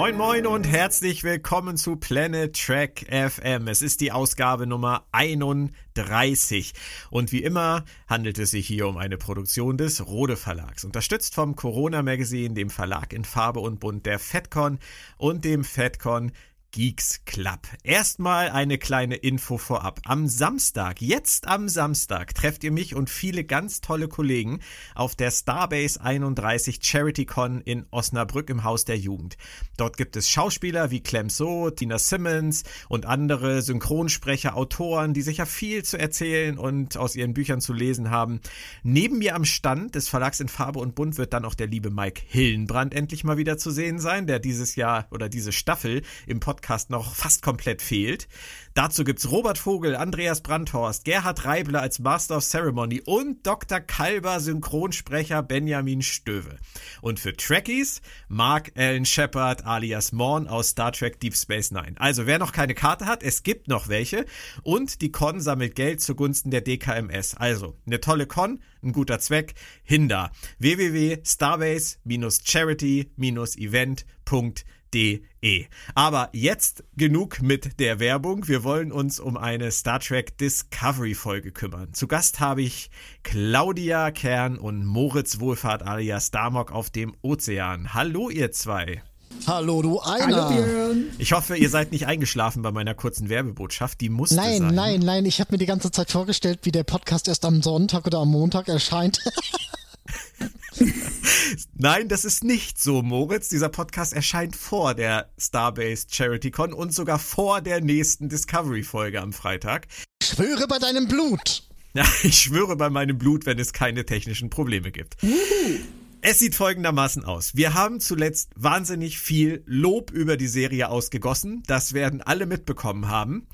Moin moin und herzlich willkommen zu Planet Track FM. Es ist die Ausgabe Nummer 31 und wie immer handelt es sich hier um eine Produktion des Rode Verlags, unterstützt vom Corona Magazine, dem Verlag in Farbe und Bunt der FedCon und dem FedCon Geeks Club. Erstmal eine kleine Info vorab. Am Samstag, jetzt am Samstag, trefft ihr mich und viele ganz tolle Kollegen auf der Starbase 31 CharityCon in Osnabrück im Haus der Jugend. Dort gibt es Schauspieler wie Clem So, Tina Simmons und andere Synchronsprecher, Autoren, die sicher viel zu erzählen und aus ihren Büchern zu lesen haben. Neben mir am Stand des Verlags in Farbe und Bunt wird dann auch der liebe Mike Hillenbrand endlich mal wieder zu sehen sein, der dieses Jahr oder diese Staffel im Podcast Podcast noch fast komplett fehlt. Dazu gibt's Robert Vogel, Andreas Brandhorst, Gerhard Reibler als Master of Ceremony und Dr. Kalber Synchronsprecher Benjamin Stöwe. Und für Trekkies Mark Allen Shepard alias Morn aus Star Trek Deep Space Nine. Also wer noch keine Karte hat, es gibt noch welche und die Con sammelt Geld zugunsten der DKMS. Also eine tolle Con, ein guter Zweck, Hinder. www.starbase-charity-event.de De. Aber jetzt genug mit der Werbung. Wir wollen uns um eine Star Trek Discovery Folge kümmern. Zu Gast habe ich Claudia Kern und Moritz Wohlfahrt alias Damok auf dem Ozean. Hallo ihr zwei. Hallo, du einer. Ich hoffe, ihr seid nicht eingeschlafen bei meiner kurzen Werbebotschaft. Die musste nein, sein. Nein, nein, nein. Ich habe mir die ganze Zeit vorgestellt, wie der Podcast erst am Sonntag oder am Montag erscheint. Nein, das ist nicht so, Moritz. Dieser Podcast erscheint vor der Starbase Charity Con und sogar vor der nächsten Discovery-Folge am Freitag. Ich schwöre bei deinem Blut. Ja, ich schwöre bei meinem Blut, wenn es keine technischen Probleme gibt. Es sieht folgendermaßen aus. Wir haben zuletzt wahnsinnig viel Lob über die Serie ausgegossen. Das werden alle mitbekommen haben.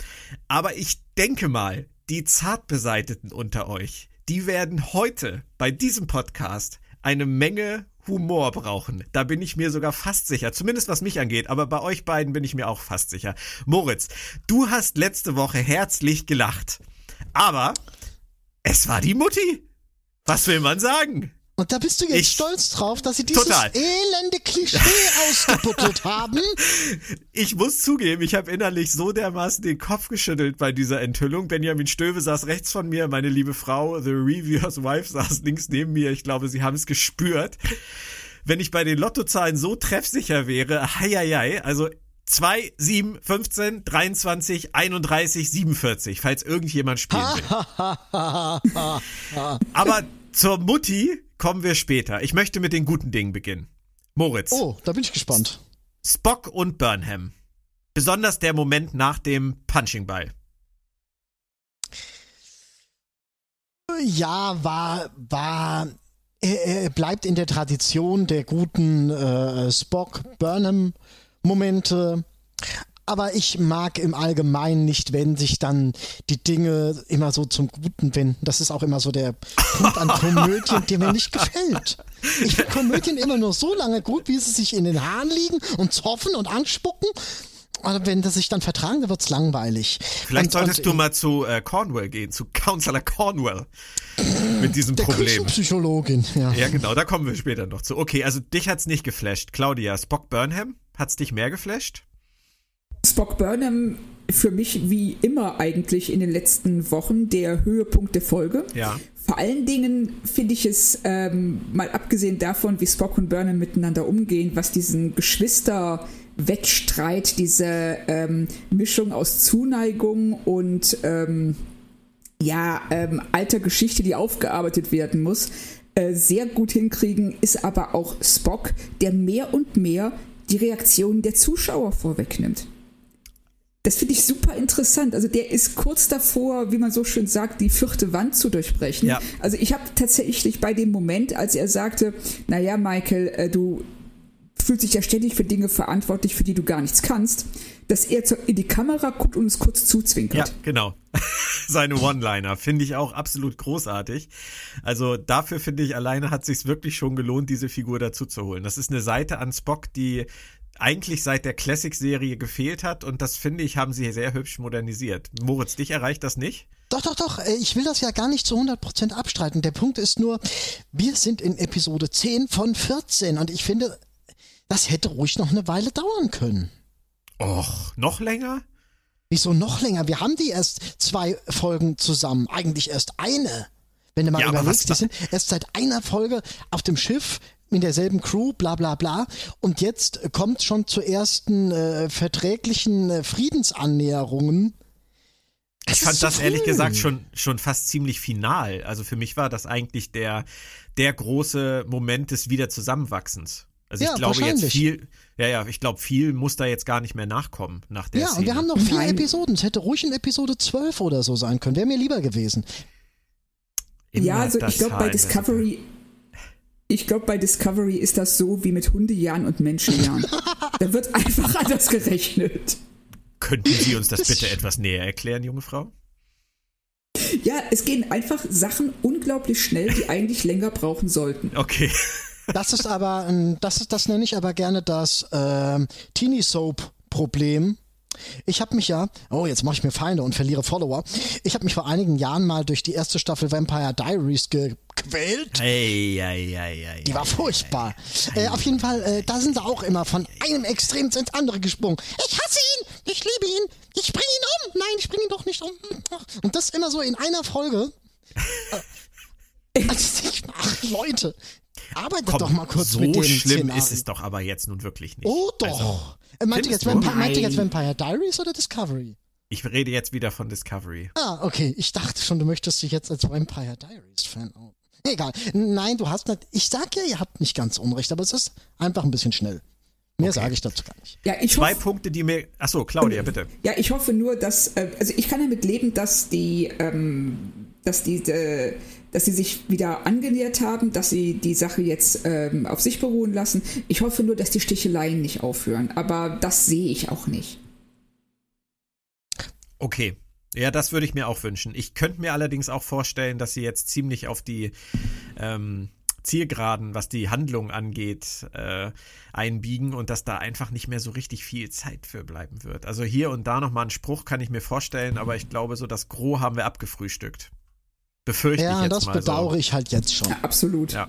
Aber ich denke mal, die Zartbeseiteten unter euch, die werden heute bei diesem Podcast eine Menge Humor brauchen. Da bin ich mir sogar fast sicher. Zumindest was mich angeht. Aber bei euch beiden bin ich mir auch fast sicher. Moritz, du hast letzte Woche herzlich gelacht. Aber es war die Mutti. Was will man sagen? Und da bist du jetzt ich, stolz drauf, dass sie dieses total. elende Klischee ausgebuttelt haben. Ich muss zugeben, ich habe innerlich so dermaßen den Kopf geschüttelt bei dieser Enthüllung. Benjamin Stöve saß rechts von mir, meine liebe Frau, The Reviewer's Wife, saß links neben mir. Ich glaube, sie haben es gespürt. Wenn ich bei den Lottozahlen so treffsicher wäre, heieiei, also 2, 7, 15, 23, 31, 47, falls irgendjemand spielen will. Aber zur Mutti kommen wir später. Ich möchte mit den guten Dingen beginnen. Moritz. Oh, da bin ich gespannt. Spock und Burnham. Besonders der Moment nach dem Punching Ball. Ja, war, war, er, bleibt in der Tradition der guten äh, Spock-Burnham-Momente. Aber ich mag im Allgemeinen nicht, wenn sich dann die Dinge immer so zum Guten wenden. Das ist auch immer so der Punkt an Komödien, der mir nicht gefällt. Ich finde Komödien immer nur so lange gut, wie sie sich in den Haaren liegen und zoffen und anspucken. Und wenn das sich dann vertragen, dann wird's langweilig. Vielleicht und, solltest und, du mal zu äh, Cornwell gehen, zu Counselor Cornwell. mit diesem der Problem. Psychologin, ja. Ja, genau, da kommen wir später noch zu. Okay, also dich hat's nicht geflasht. Claudia, Spock Burnham, hat's dich mehr geflasht? Spock Burnham für mich wie immer eigentlich in den letzten Wochen der Höhepunkt der Folge. Ja. Vor allen Dingen finde ich es, ähm, mal abgesehen davon, wie Spock und Burnham miteinander umgehen, was diesen Geschwister-Wettstreit, diese ähm, Mischung aus Zuneigung und ähm, ja, ähm, alter Geschichte, die aufgearbeitet werden muss, äh, sehr gut hinkriegen, ist aber auch Spock, der mehr und mehr die Reaktionen der Zuschauer vorwegnimmt. Das finde ich super interessant. Also der ist kurz davor, wie man so schön sagt, die vierte Wand zu durchbrechen. Ja. Also ich habe tatsächlich bei dem Moment, als er sagte, naja, Michael, äh, du fühlst dich ja ständig für Dinge verantwortlich, für die du gar nichts kannst, dass er in die Kamera guckt und es kurz zuzwinkert. Ja, genau. Seine One-Liner finde ich auch absolut großartig. Also dafür finde ich, alleine hat sich wirklich schon gelohnt, diese Figur dazu zu holen. Das ist eine Seite an Spock, die eigentlich seit der Classic-Serie gefehlt hat und das finde ich, haben sie sehr hübsch modernisiert. Moritz, dich erreicht das nicht? Doch, doch, doch. Äh, ich will das ja gar nicht zu 100% abstreiten. Der Punkt ist nur, wir sind in Episode 10 von 14 und ich finde, Das hätte ruhig noch eine Weile dauern können. Och, noch länger? Wieso noch länger? Wir haben die erst zwei Folgen zusammen. Eigentlich erst eine. Wenn du mal Ja, überlegst, die sind erst seit einer Folge auf dem Schiff mit derselben Crew, bla bla bla. Und jetzt kommt schon zu ersten äh, verträglichen äh, Friedensannäherungen. Ich fand das ehrlich gesagt schon, schon fast ziemlich final. Also für mich war das eigentlich der, der große Moment des Wiederzusammenwachsens. Also Ja, ich glaube jetzt viel, ja, ja, ich glaube viel muss da jetzt gar nicht mehr nachkommen nach der Ja, Szene. und wir haben noch vier Nein. Episoden. Es hätte ruhig in Episode 12 oder so sein können. Wäre mir lieber gewesen. Immer ja, also ich glaube bei in Discovery, ich glaube bei Discovery ist das so wie mit Hundejahren und Menschenjahren. da wird einfach anders gerechnet. Könnten Sie uns das bitte etwas näher erklären, junge Frau? Ja, es gehen einfach Sachen unglaublich schnell, die eigentlich länger brauchen sollten. Okay. Das ist aber, ein- das, ist, das nenne ich aber gerne das ähm, Teenie Soap Problem. Ich habe mich ja, oh, jetzt mache ich mir Feinde und verliere Follower. Ich habe mich vor einigen Jahren mal durch die erste Staffel Vampire Diaries gequält. Ei, ei, ei, ei, Die war furchtbar. Äh, auf jeden Fall, äh, da sind sie auch immer von einem Extrem ins andere gesprungen. Ich hasse ihn, ich liebe ihn, ich bringe ihn um. Nein, ich bringe ihn doch nicht um. Und das immer so in einer Folge. Äh, Also ich, ach, Leute, arbeitet Komm, doch mal kurz so mit dem schlimm Szenario. ist es doch aber jetzt nun wirklich nicht. Oh doch. Also, äh, meint, ihr jetzt? Vampire, meint ihr jetzt. Vampire Diaries oder Discovery? ich rede jetzt wieder von Discovery. Ah, okay. Ich dachte schon, du möchtest dich jetzt als Vampire Diaries Fan. Oh. Egal. Nein, du hast nicht. Ich sag ja, ihr habt nicht ganz Unrecht, aber es ist einfach ein bisschen schnell. Mehr Okay. sage ich dazu gar nicht. Ja, ich Zwei hoffe, Punkte, die mir. Achso, Claudia, bitte. ja, ich hoffe nur, dass, äh, also ich kann damit leben, dass die, ähm, dass die, äh, dass sie sich wieder angenähert haben, dass sie die Sache jetzt ähm, auf sich beruhen lassen. Ich hoffe nur, dass die Sticheleien nicht aufhören, aber das sehe ich auch nicht. Okay. Ja, das würde ich mir auch wünschen. Ich könnte mir allerdings auch vorstellen, dass sie jetzt ziemlich auf die ähm, Zielgeraden, was die Handlung angeht, äh, einbiegen und dass da einfach nicht mehr so richtig viel Zeit für bleiben wird. Also hier und da nochmal einen Spruch kann ich mir vorstellen, aber ich glaube, so das Gros haben wir abgefrühstückt. Befürchte ich Ja, jetzt das mal bedauere so. ich halt jetzt schon. Ja, absolut. Ja.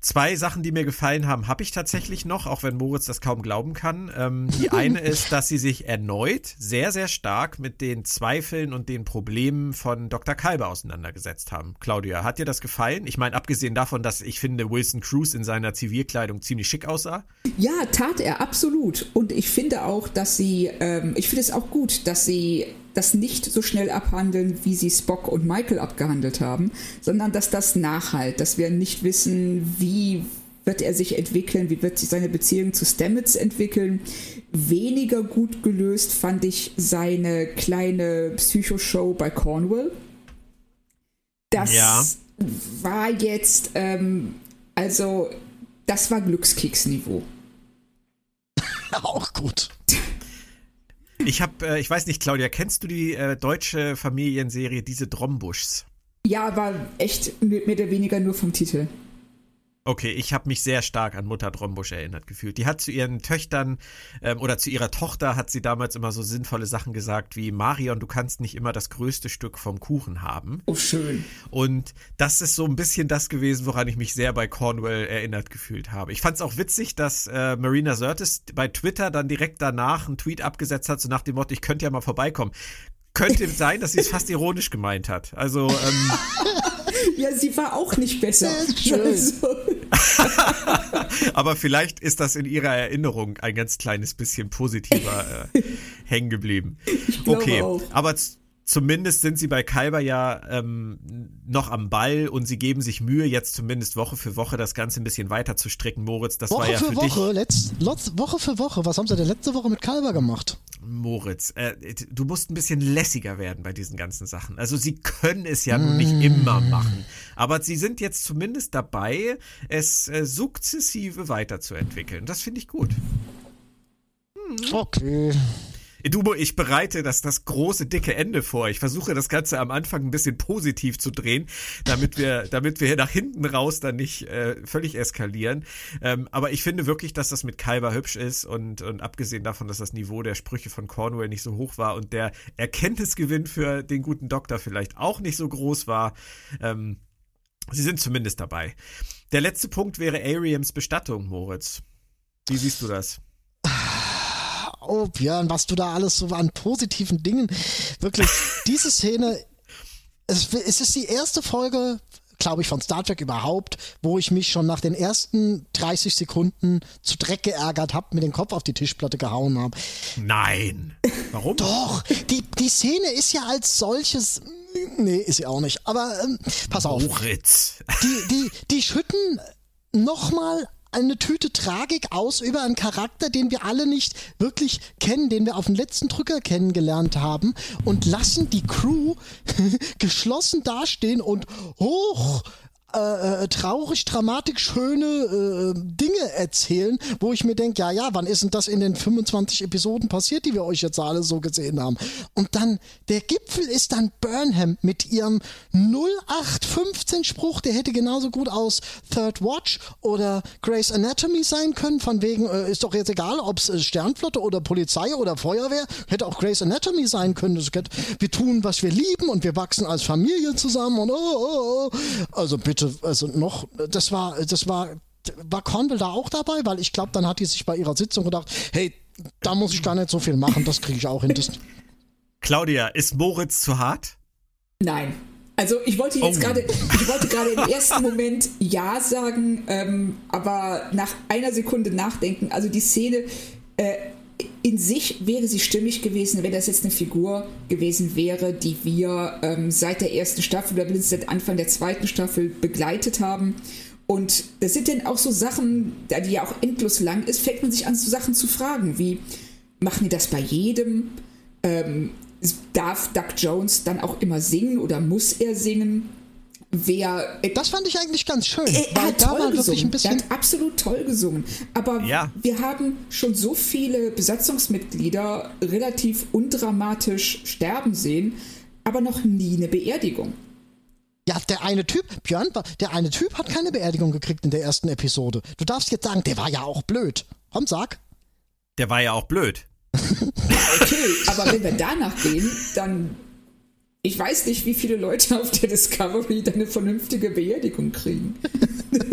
Zwei Sachen, die mir gefallen haben, habe ich tatsächlich noch, auch wenn Moritz das kaum glauben kann. Ähm, die eine ist, dass sie sich erneut sehr, sehr stark mit den Zweifeln und den Problemen von Dr. Kalber auseinandergesetzt haben. Claudia, hat dir das gefallen? Ich meine, abgesehen davon, dass ich finde, Wilson Cruz in seiner Zivilkleidung ziemlich schick aussah. Ja, tat er, absolut. Und ich finde auch, dass sie, ähm, ich finde es auch gut, dass sie das nicht so schnell abhandeln, wie sie Spock und Michael abgehandelt haben, sondern dass das nachhalt, dass wir nicht wissen, wie wird er sich entwickeln, wie wird sich seine Beziehung zu Stamets entwickeln. Weniger gut gelöst fand ich seine kleine Psychoshow bei Cornwall. Das Ja. war jetzt, ähm, also, das war Glückskicksniveau. Auch gut. Ich habe, äh, ich weiß nicht, Claudia, kennst du die äh, deutsche Familienserie Diese Drombuschs? Ja, aber echt mehr oder weniger nur vom Titel. Okay, ich habe mich sehr stark an Mutter Drombusch erinnert gefühlt. Die hat zu ihren Töchtern ähm, oder zu ihrer Tochter hat sie damals immer so sinnvolle Sachen gesagt wie Marion, du kannst nicht immer das größte Stück vom Kuchen haben. Oh, schön. Und das ist so ein bisschen das gewesen, woran ich mich sehr bei Cornwell erinnert gefühlt habe. Ich fand es auch witzig, dass äh, Marina Sirtis bei Twitter dann direkt danach einen Tweet abgesetzt hat, so nach dem Motto, ich könnte ja mal vorbeikommen. Könnte sein, dass sie es fast ironisch gemeint hat. Also, ähm, Ja, sie war auch nicht besser. Also, aber vielleicht ist das in ihrer Erinnerung ein ganz kleines bisschen positiver äh, hängen geblieben. Okay, auch. aber zumindest sind sie bei Kalber ja ähm, noch am Ball und sie geben sich Mühe, jetzt zumindest Woche für Woche das Ganze ein bisschen weiter zu stricken. Moritz, das war Woche ja für für Woche, letz, letz, Woche für Woche. Was haben sie denn letzte Woche mit Kalber gemacht? Moritz, äh, du musst ein bisschen lässiger werden bei diesen ganzen Sachen. Also sie können es ja nun nicht immer machen, aber sie sind jetzt zumindest dabei, es äh, sukzessive weiterzuentwickeln. Das finde ich gut. Okay. Du, ich bereite das, das große, dicke Ende vor. Ich versuche das Ganze am Anfang ein bisschen positiv zu drehen, damit wir, damit wir nach hinten raus dann nicht äh, völlig eskalieren. Ähm, aber ich finde wirklich, dass das mit Kalber hübsch ist und, und abgesehen davon, dass das Niveau der Sprüche von Cornwell nicht so hoch war und der Erkenntnisgewinn für den guten Doktor vielleicht auch nicht so groß war, ähm, sie sind zumindest dabei. Der letzte Punkt wäre Ariams Bestattung, Moritz. Wie siehst du das? Oh, Björn, was du da alles so an positiven Dingen. Wirklich, diese Szene, es, es ist die erste Folge, glaube ich, von Star Trek überhaupt, wo ich mich schon nach den ersten 30 Sekunden zu Dreck geärgert habe, mit dem Kopf auf die Tischplatte gehauen habe. Nein. Warum? Doch, die, die Szene ist ja als solches. Nee, ist sie auch nicht. Aber ähm, pass auf. Moritz. Die, die, die schütten nochmal eine Tüte Tragik aus über einen Charakter, den wir alle nicht wirklich kennen, den wir auf dem letzten Drücker kennengelernt haben und lassen die Crew geschlossen dastehen und hoch äh, äh, traurig, dramatisch schöne äh, Dinge erzählen, wo ich mir denke, ja, ja, wann ist denn das in den 25 Episoden passiert, die wir euch jetzt alle so gesehen haben? Und dann, der Gipfel ist dann Burnham mit ihrem 0815 Spruch, der hätte genauso gut aus Third Watch oder Grey's Anatomy sein können, von wegen, äh, ist doch jetzt egal, ob es äh, Sternflotte oder Polizei oder Feuerwehr, hätte auch Grey's Anatomy sein können. Geht, wir tun, was wir lieben und wir wachsen als Familie zusammen und oh, oh, oh. Also bitte also noch, das war, das war, war Cornwall da auch dabei? Weil ich glaube, dann hat die sich bei ihrer Sitzung gedacht, hey, da muss ich gar nicht so viel machen, das kriege ich auch hin. Das Claudia, ist Moritz zu hart? Nein. Also ich wollte jetzt oh. gerade, ich wollte gerade im ersten Moment ja sagen, ähm, aber nach einer Sekunde nachdenken, also die Szene, äh, in sich wäre sie stimmig gewesen, wenn das jetzt eine Figur gewesen wäre, die wir ähm, seit der ersten Staffel oder seit Anfang der zweiten Staffel begleitet haben. Und das sind dann auch so Sachen, da die ja auch endlos lang ist, fängt man sich an, so Sachen zu fragen, wie machen die das bei jedem? Ähm, darf Doug Jones dann auch immer singen oder muss er singen? Wer. Das fand ich eigentlich ganz schön. Er, hat toll gesungen. er hat absolut toll gesungen. Aber ja. wir haben schon so viele Besatzungsmitglieder relativ undramatisch sterben sehen, aber noch nie eine Beerdigung. Ja, der eine Typ, Björn, der eine Typ hat keine Beerdigung gekriegt in der ersten Episode. Du darfst jetzt sagen, der war ja auch blöd. Komm, sag. Der war ja auch blöd. okay, aber wenn wir danach gehen, dann ich weiß nicht, wie viele Leute auf der Discovery dann eine vernünftige Beerdigung kriegen.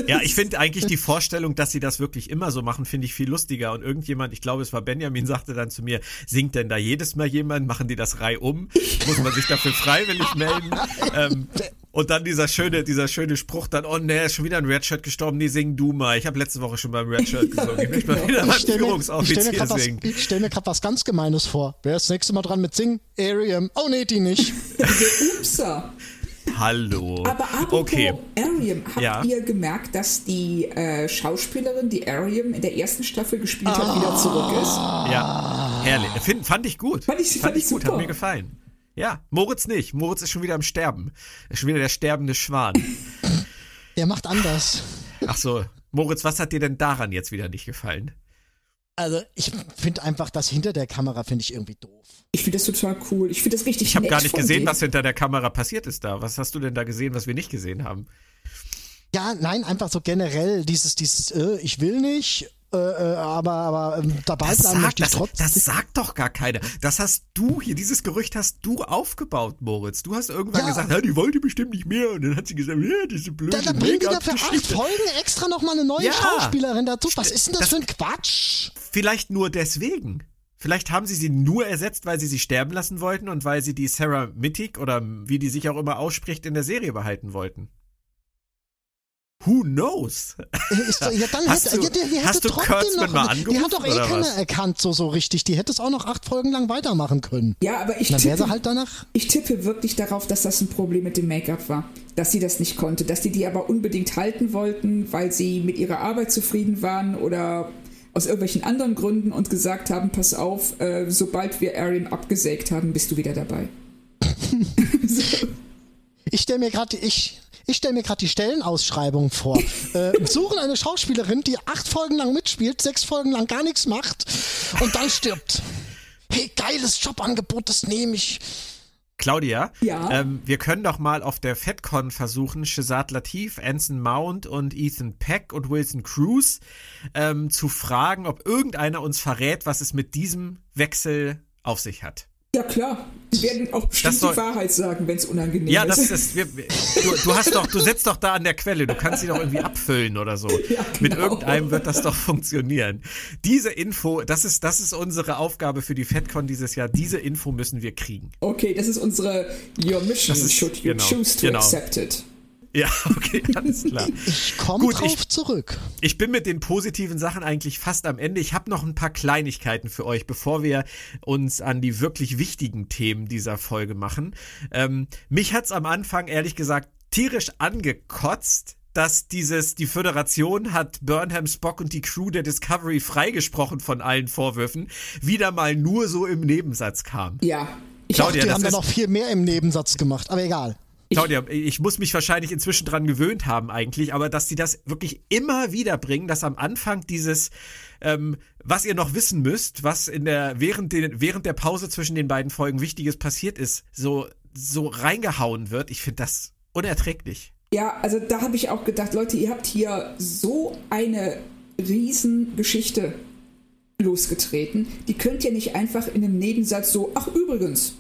Ja, ich finde eigentlich die Vorstellung, dass sie das wirklich immer so machen, finde ich viel lustiger. Und irgendjemand, ich glaube, es war Benjamin, sagte dann zu mir, singt denn da jedes Mal jemand? Machen die das Reihe um? Muss man sich dafür freiwillig melden? ähm, und dann dieser schöne, dieser schöne Spruch dann, oh ne, ist schon wieder ein Redshirt gestorben, nee, sing du mal. Ich habe letzte Woche schon beim Redshirt gesungen. Ich möchte mal wieder beim Führungsoffizier singen. Was, ich stelle mir gerade was ganz Gemeines vor. Wer ist das nächste Mal dran mit Singen? Ariam. Oh nee, die nicht. Upsa. Hallo. Aber apropos okay. Ariam, habt ja. ihr gemerkt, dass die äh, Schauspielerin, die Ariam in der ersten Staffel gespielt hat, wieder zurück ist? Ja, herrlich. Find, fand ich gut. Fand ich, fand, fand ich gut, super. hat mir gefallen. Ja, Moritz nicht. Moritz ist schon wieder am Sterben. Ist schon wieder der sterbende Schwan. Der macht anders. Ach so. Moritz, was hat dir denn daran jetzt wieder nicht gefallen? Also, ich finde einfach das hinter der Kamera finde ich irgendwie doof. Ich finde das total cool. Ich finde das richtig Ich habe gar nicht gesehen, denen. was hinter der Kamera passiert ist da. Was hast du denn da gesehen, was wir nicht gesehen haben? Ja, nein, einfach so generell dieses, dieses, äh, ich will nicht äh, äh, aber, aber ähm, dabei bleiben möchte ich trotzdem. Das, das sagt doch gar keiner. Das hast du hier, dieses Gerücht hast du aufgebaut, Moritz. Du hast irgendwann ja. gesagt, die wollte bestimmt nicht mehr. Und dann hat sie gesagt, ja, diese blöde Da, da bringen die dafür acht Folgen extra nochmal eine neue ja. Schauspielerin dazu. Was ist denn das, das für ein Quatsch? Vielleicht nur deswegen. Vielleicht haben sie sie nur ersetzt, weil sie sie sterben lassen wollten und weil sie die Sarah Mittig oder wie die sich auch immer ausspricht in der Serie behalten wollten. Who knows? Ist, ja, dann hast hätte, du, ja, der, der hast du Kurtzman noch, mal angerufen? Die hat doch eh keiner was? erkannt, so, so richtig. Die hätte es auch noch acht Folgen lang weitermachen können. Ja, aber ich dann tippe, halt danach. ich tippe wirklich darauf, dass das ein Problem mit dem Make-up war. Dass sie das nicht konnte. Dass die die aber unbedingt halten wollten, weil sie mit ihrer Arbeit zufrieden waren oder aus irgendwelchen anderen Gründen und gesagt haben, pass auf, äh, sobald wir Arian abgesägt haben, bist du wieder dabei. so. Ich stelle mir gerade, ich, ich stelle mir gerade die Stellenausschreibung vor. äh, suchen eine Schauspielerin, die acht Folgen lang mitspielt, sechs Folgen lang gar nichts macht und dann stirbt. Hey, geiles Jobangebot, das nehme ich. Claudia, ja? ähm, wir können doch mal auf der FedCon versuchen, Shazad Latif, Anson Mount und Ethan Peck und Wilson Cruz ähm, zu fragen, ob irgendeiner uns verrät, was es mit diesem Wechsel auf sich hat. Ja, klar. Die werden auch bestimmt soll, die Wahrheit sagen, wenn es unangenehm ja, ist. Ja, das ist. Wir, du, du, hast doch, du sitzt doch da an der Quelle, du kannst sie doch irgendwie abfüllen oder so. Ja, genau. Mit irgendeinem wird das doch funktionieren. Diese Info, das ist, das ist unsere Aufgabe für die FedCon dieses Jahr. Diese Info müssen wir kriegen. Okay, das ist unsere Your Mission ist, should you genau, choose to genau. accept it. Ja, okay, alles klar. Ich komme drauf ich, zurück. Ich bin mit den positiven Sachen eigentlich fast am Ende. Ich habe noch ein paar Kleinigkeiten für euch, bevor wir uns an die wirklich wichtigen Themen dieser Folge machen. Ähm, mich hat's am Anfang, ehrlich gesagt, tierisch angekotzt, dass dieses, die Föderation hat Burnham, Spock und die Crew der Discovery freigesprochen von allen Vorwürfen, wieder mal nur so im Nebensatz kam. Ja. Ich Claudia, dachte, die haben da noch viel mehr im Nebensatz gemacht, aber egal. Claudia, ich muss mich wahrscheinlich inzwischen dran gewöhnt haben eigentlich, aber dass die das wirklich immer wieder bringen, dass am Anfang dieses, ähm, was ihr noch wissen müsst, was in der während, den, während der Pause zwischen den beiden Folgen Wichtiges passiert ist, so so reingehauen wird. Ich finde das unerträglich. Ja, also da habe ich auch gedacht, Leute, ihr habt hier so eine Riesengeschichte losgetreten. Die könnt ihr nicht einfach in einem Nebensatz so, ach übrigens,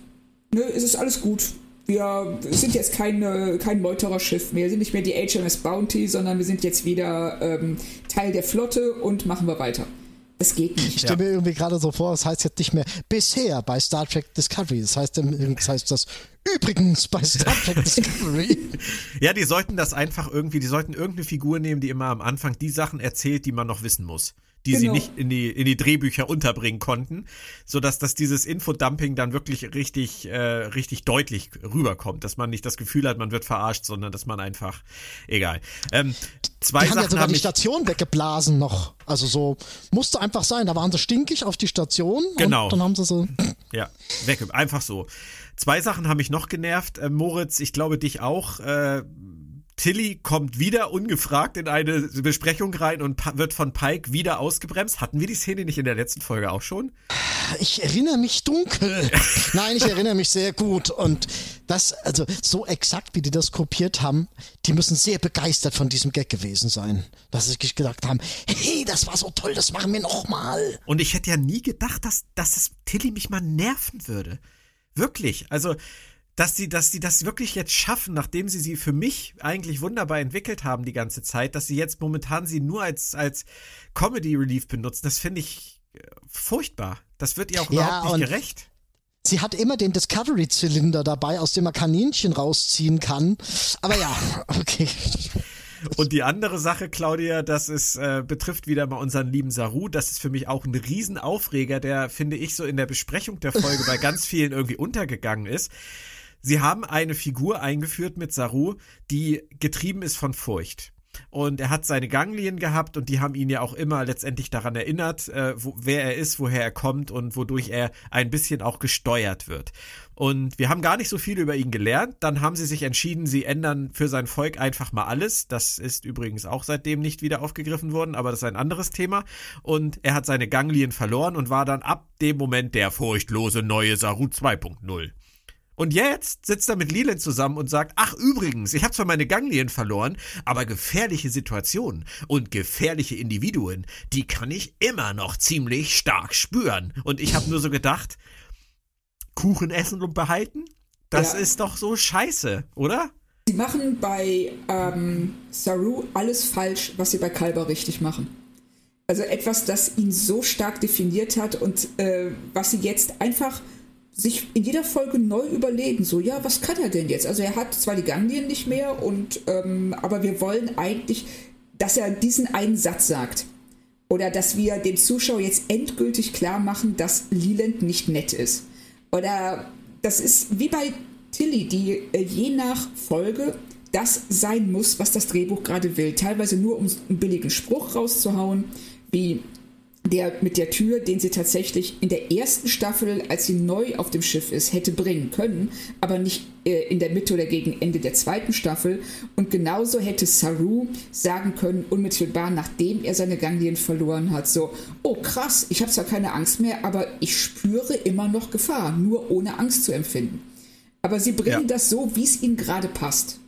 nö, es ist alles gut wir sind jetzt keine, kein Meutererschiff mehr, wir sind nicht mehr die HMS Bounty, sondern wir sind jetzt wieder ähm, Teil der Flotte und machen wir weiter. Das geht nicht. Ich stelle mir irgendwie gerade so vor, es das heißt jetzt nicht mehr bisher bei Star Trek Discovery. Das heißt, das heißt das übrigens bei Star Trek Discovery. ja, die sollten das einfach irgendwie, die sollten irgendeine Figur nehmen, die immer am Anfang die Sachen erzählt, die man noch wissen muss die genau. sie nicht in die, in die Drehbücher unterbringen konnten, sodass dass dieses Infodumping dann wirklich richtig, äh, richtig deutlich rüberkommt, dass man nicht das Gefühl hat, man wird verarscht, sondern dass man einfach, egal. Ähm, zwei die haben Sachen ja sogar haben die Station weggeblasen noch. Also so, musste einfach sein, da waren sie stinkig auf die Station genau. und dann haben sie so. Ja, weg, einfach so. Zwei Sachen haben mich noch genervt. Äh, Moritz, ich glaube dich auch. Äh, Tilly kommt wieder ungefragt in eine Besprechung rein und wird von Pike wieder ausgebremst. Hatten wir die Szene nicht in der letzten Folge auch schon? Ich erinnere mich dunkel. Nein, ich erinnere mich sehr gut. Und das, also so exakt, wie die das kopiert haben, die müssen sehr begeistert von diesem Gag gewesen sein. Dass sie sich gedacht haben, hey, das war so toll, das machen wir nochmal. Und ich hätte ja nie gedacht, dass, dass es Tilly mich mal nerven würde. Wirklich. Also, dass sie, dass sie das wirklich jetzt schaffen, nachdem sie sie für mich eigentlich wunderbar entwickelt haben die ganze Zeit, dass sie jetzt momentan sie nur als, als Comedy Relief benutzen, das finde ich äh, furchtbar. Das wird ihr auch ja, überhaupt nicht gerecht. Sie hat immer den Discovery-Zylinder dabei, aus dem man Kaninchen rausziehen kann. Aber ja, okay. Und die andere Sache, Claudia, das ist, äh, betrifft wieder mal unseren lieben Saru. Das ist für mich auch ein Riesenaufreger, der, finde ich, so in der Besprechung der Folge bei ganz vielen irgendwie untergegangen ist. Sie haben eine Figur eingeführt mit Saru, die getrieben ist von Furcht. Und er hat seine Ganglien gehabt und die haben ihn ja auch immer letztendlich daran erinnert, äh, wo, wer er ist, woher er kommt und wodurch er ein bisschen auch gesteuert wird. Und wir haben gar nicht so viel über ihn gelernt. Dann haben sie sich entschieden, sie ändern für sein Volk einfach mal alles. Das ist übrigens auch seitdem nicht wieder aufgegriffen worden, aber das ist ein anderes Thema. Und er hat seine Ganglien verloren und war dann ab dem Moment der furchtlose neue Saru 2.0. Und jetzt sitzt er mit Leland zusammen und sagt, ach übrigens, ich habe zwar meine Ganglien verloren, aber gefährliche Situationen und gefährliche Individuen, die kann ich immer noch ziemlich stark spüren. Und ich habe nur so gedacht, Kuchen essen und behalten? Das ja. ist doch so scheiße, oder? Sie machen bei ähm, Saru alles falsch, was sie bei Kalber richtig machen. Also etwas, das ihn so stark definiert hat und äh, was sie jetzt einfach sich in jeder Folge neu überlegen, so, ja, was kann er denn jetzt? Also er hat zwar die Ganglien nicht mehr, und, ähm, aber wir wollen eigentlich, dass er diesen einen Satz sagt. Oder dass wir dem Zuschauer jetzt endgültig klar machen, dass Leland nicht nett ist. Oder das ist wie bei Tilly, die äh, je nach Folge das sein muss, was das Drehbuch gerade will. Teilweise nur, um einen billigen Spruch rauszuhauen, wie der mit der Tür, den sie tatsächlich in der ersten Staffel, als sie neu auf dem Schiff ist, hätte bringen können, aber nicht äh, in der Mitte oder gegen Ende der zweiten Staffel. Und genauso hätte Saru sagen können, unmittelbar nachdem er seine Ganglien verloren hat, so, oh krass, ich habe zwar keine Angst mehr, aber ich spüre immer noch Gefahr, nur ohne Angst zu empfinden. Aber sie bringen ja. das so, wie es ihnen gerade passt.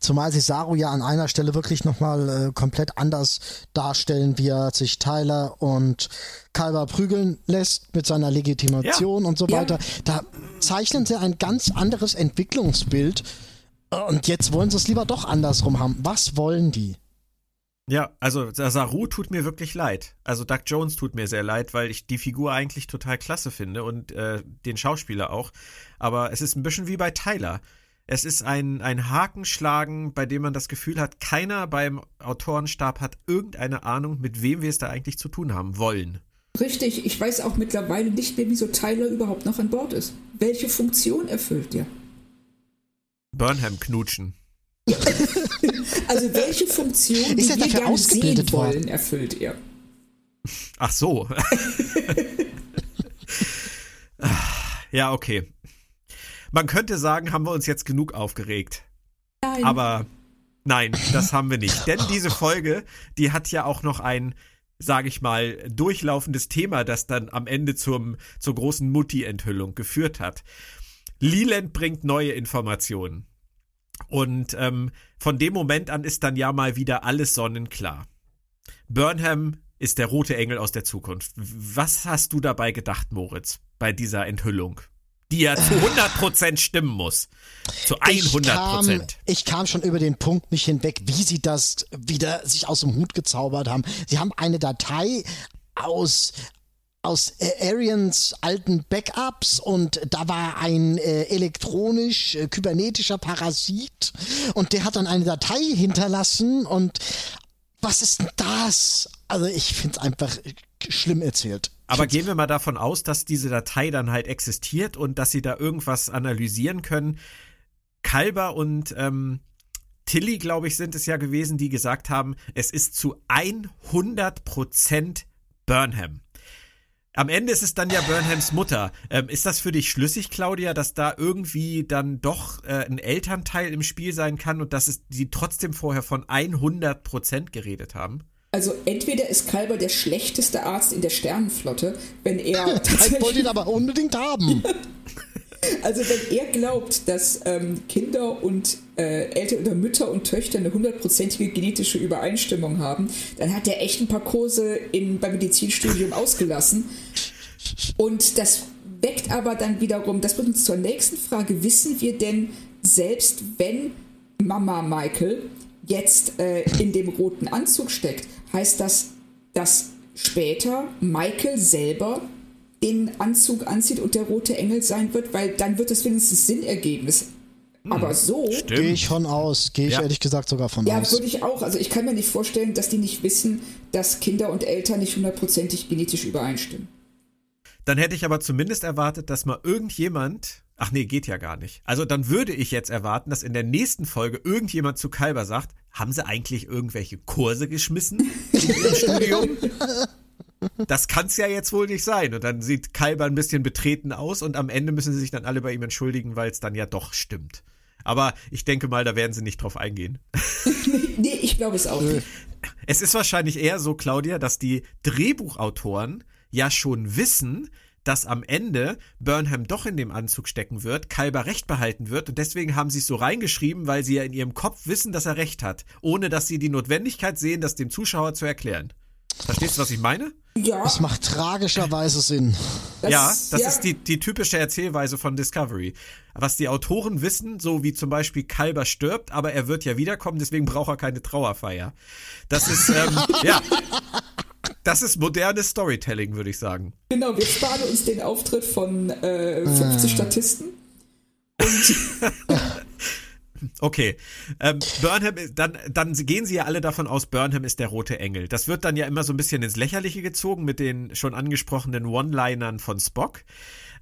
Zumal sie Saru ja an einer Stelle wirklich nochmal äh, komplett anders darstellen, wie er sich Tyler und Kalber prügeln lässt mit seiner Legitimation Ja. und so Ja. weiter. Da zeichnen sie ein ganz anderes Entwicklungsbild. Und jetzt wollen sie es lieber doch andersrum haben. Was wollen die? Ja, also Saru tut mir wirklich leid. Also Doug Jones tut mir sehr leid, weil ich die Figur eigentlich total klasse finde und äh, den Schauspieler auch. Aber es ist ein bisschen wie bei Tyler. Es ist ein, ein Hakenschlagen, bei dem man das Gefühl hat, keiner beim Autorenstab hat irgendeine Ahnung, mit wem wir es da eigentlich zu tun haben wollen. Richtig, ich weiß auch mittlerweile nicht mehr, wieso Tyler überhaupt noch an Bord ist. Welche Funktion erfüllt der? Burnham knutschen. Also welche Funktion, die Ist er wir dafür gerne ausgebildet wollen, worden? erfüllt er. Ach so. ja, okay. Man könnte sagen, haben wir uns jetzt genug aufgeregt. Nein. Aber nein, das haben wir nicht. Denn diese Folge, die hat ja auch noch ein, sage ich mal, durchlaufendes Thema, das dann am Ende zum, zur großen Mutti-Enthüllung geführt hat. Leland bringt neue Informationen. Und ähm, von dem Moment an ist dann ja mal wieder alles sonnenklar. Burnham ist der rote Engel aus der Zukunft. Was hast du dabei gedacht, Moritz, bei dieser Enthüllung? Die ja zu 100% stimmen muss. Zu 100%. Ich kam, ich kam schon über den Punkt nicht hinweg, wie sie das wieder sich aus dem Hut gezaubert haben. Sie haben eine Datei aus aus Arians alten Backups und da war ein äh, elektronisch äh, kybernetischer Parasit und der hat dann eine Datei hinterlassen und was ist denn das? Also ich finde es einfach schlimm erzählt. Aber gehen wir mal davon aus, dass diese Datei dann halt existiert und dass sie da irgendwas analysieren können. Kalber und ähm, Tilly, glaube ich, sind es ja gewesen, die gesagt haben, es ist zu 100% Burnham. Am Ende ist es dann ja Burnhams Mutter. Ähm, ist das für dich schlüssig, Claudia, dass da irgendwie dann doch äh, ein Elternteil im Spiel sein kann und dass es die trotzdem vorher von 100% geredet haben? Also entweder ist Kalber der schlechteste Arzt in der Sternenflotte, wenn er Ich wollte ihn aber unbedingt haben. also wenn er glaubt, dass ähm, Kinder und äh, Eltern oder Mütter und Töchter eine hundertprozentige genetische Übereinstimmung haben, dann hat er echt ein paar Kurse in, beim Medizinstudium ausgelassen. Und das weckt aber dann wiederum, das bringt uns zur nächsten Frage, wissen wir denn, selbst wenn Mama Michael jetzt äh, in dem roten Anzug steckt, heißt das, dass später Michael selber den Anzug anzieht und der rote Engel sein wird, weil dann wird das wenigstens Sinn ergeben. Das- Aber so, Gehe ich von aus. Gehe ich Ja. ehrlich gesagt sogar von ja, aus. würde ich auch. Also ich kann mir nicht vorstellen, dass die nicht wissen, dass Kinder und Eltern nicht hundertprozentig genetisch übereinstimmen. Dann hätte ich aber zumindest erwartet, dass mal irgendjemand. Ach nee, geht ja gar nicht. Also dann würde ich jetzt erwarten, dass in der nächsten Folge irgendjemand zu Kalber sagt, haben sie eigentlich irgendwelche Kurse geschmissen in ihrem Studium? Das kann's ja jetzt wohl nicht sein. Und dann sieht Kalber ein bisschen betreten aus und am Ende müssen sie sich dann alle bei ihm entschuldigen, weil es dann ja doch stimmt. Aber ich denke mal, da werden sie nicht drauf eingehen. Nee, ich glaube es auch nicht. Es ist wahrscheinlich eher so, Claudia, dass die Drehbuchautoren ja schon wissen, dass am Ende Burnham doch in dem Anzug stecken wird, Kalber recht behalten wird und deswegen haben sie es so reingeschrieben, weil sie ja in ihrem Kopf wissen, dass er recht hat, ohne dass sie die Notwendigkeit sehen, das dem Zuschauer zu erklären. Verstehst du, was ich meine? Ja, Das macht tragischerweise Sinn. das, ja, das ist die, die typische Erzählweise von Discovery. Was die Autoren wissen, so wie zum Beispiel Kalber stirbt, aber er wird ja wiederkommen, deswegen braucht er keine Trauerfeier. Das ist, ähm, ja, das ist modernes Storytelling, würde ich sagen. Genau, wir sparen uns den Auftritt von äh, 50 Statisten. Und Okay, ähm, Burnham, dann, dann gehen sie ja alle davon aus, Burnham ist der rote Engel. Das wird dann ja immer so ein bisschen ins Lächerliche gezogen mit den schon angesprochenen One-Linern von Spock.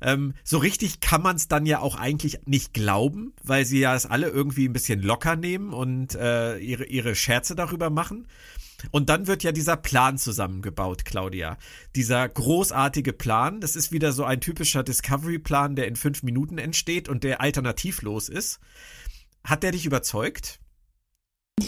Ähm, so richtig kann man es dann ja auch eigentlich nicht glauben, weil sie ja es alle irgendwie ein bisschen locker nehmen und äh, ihre, ihre Scherze darüber machen. Und dann wird ja dieser Plan zusammengebaut, Claudia. Dieser großartige Plan, das ist wieder so ein typischer Discovery-Plan, der in fünf Minuten entsteht und der alternativlos ist. Hat der dich überzeugt?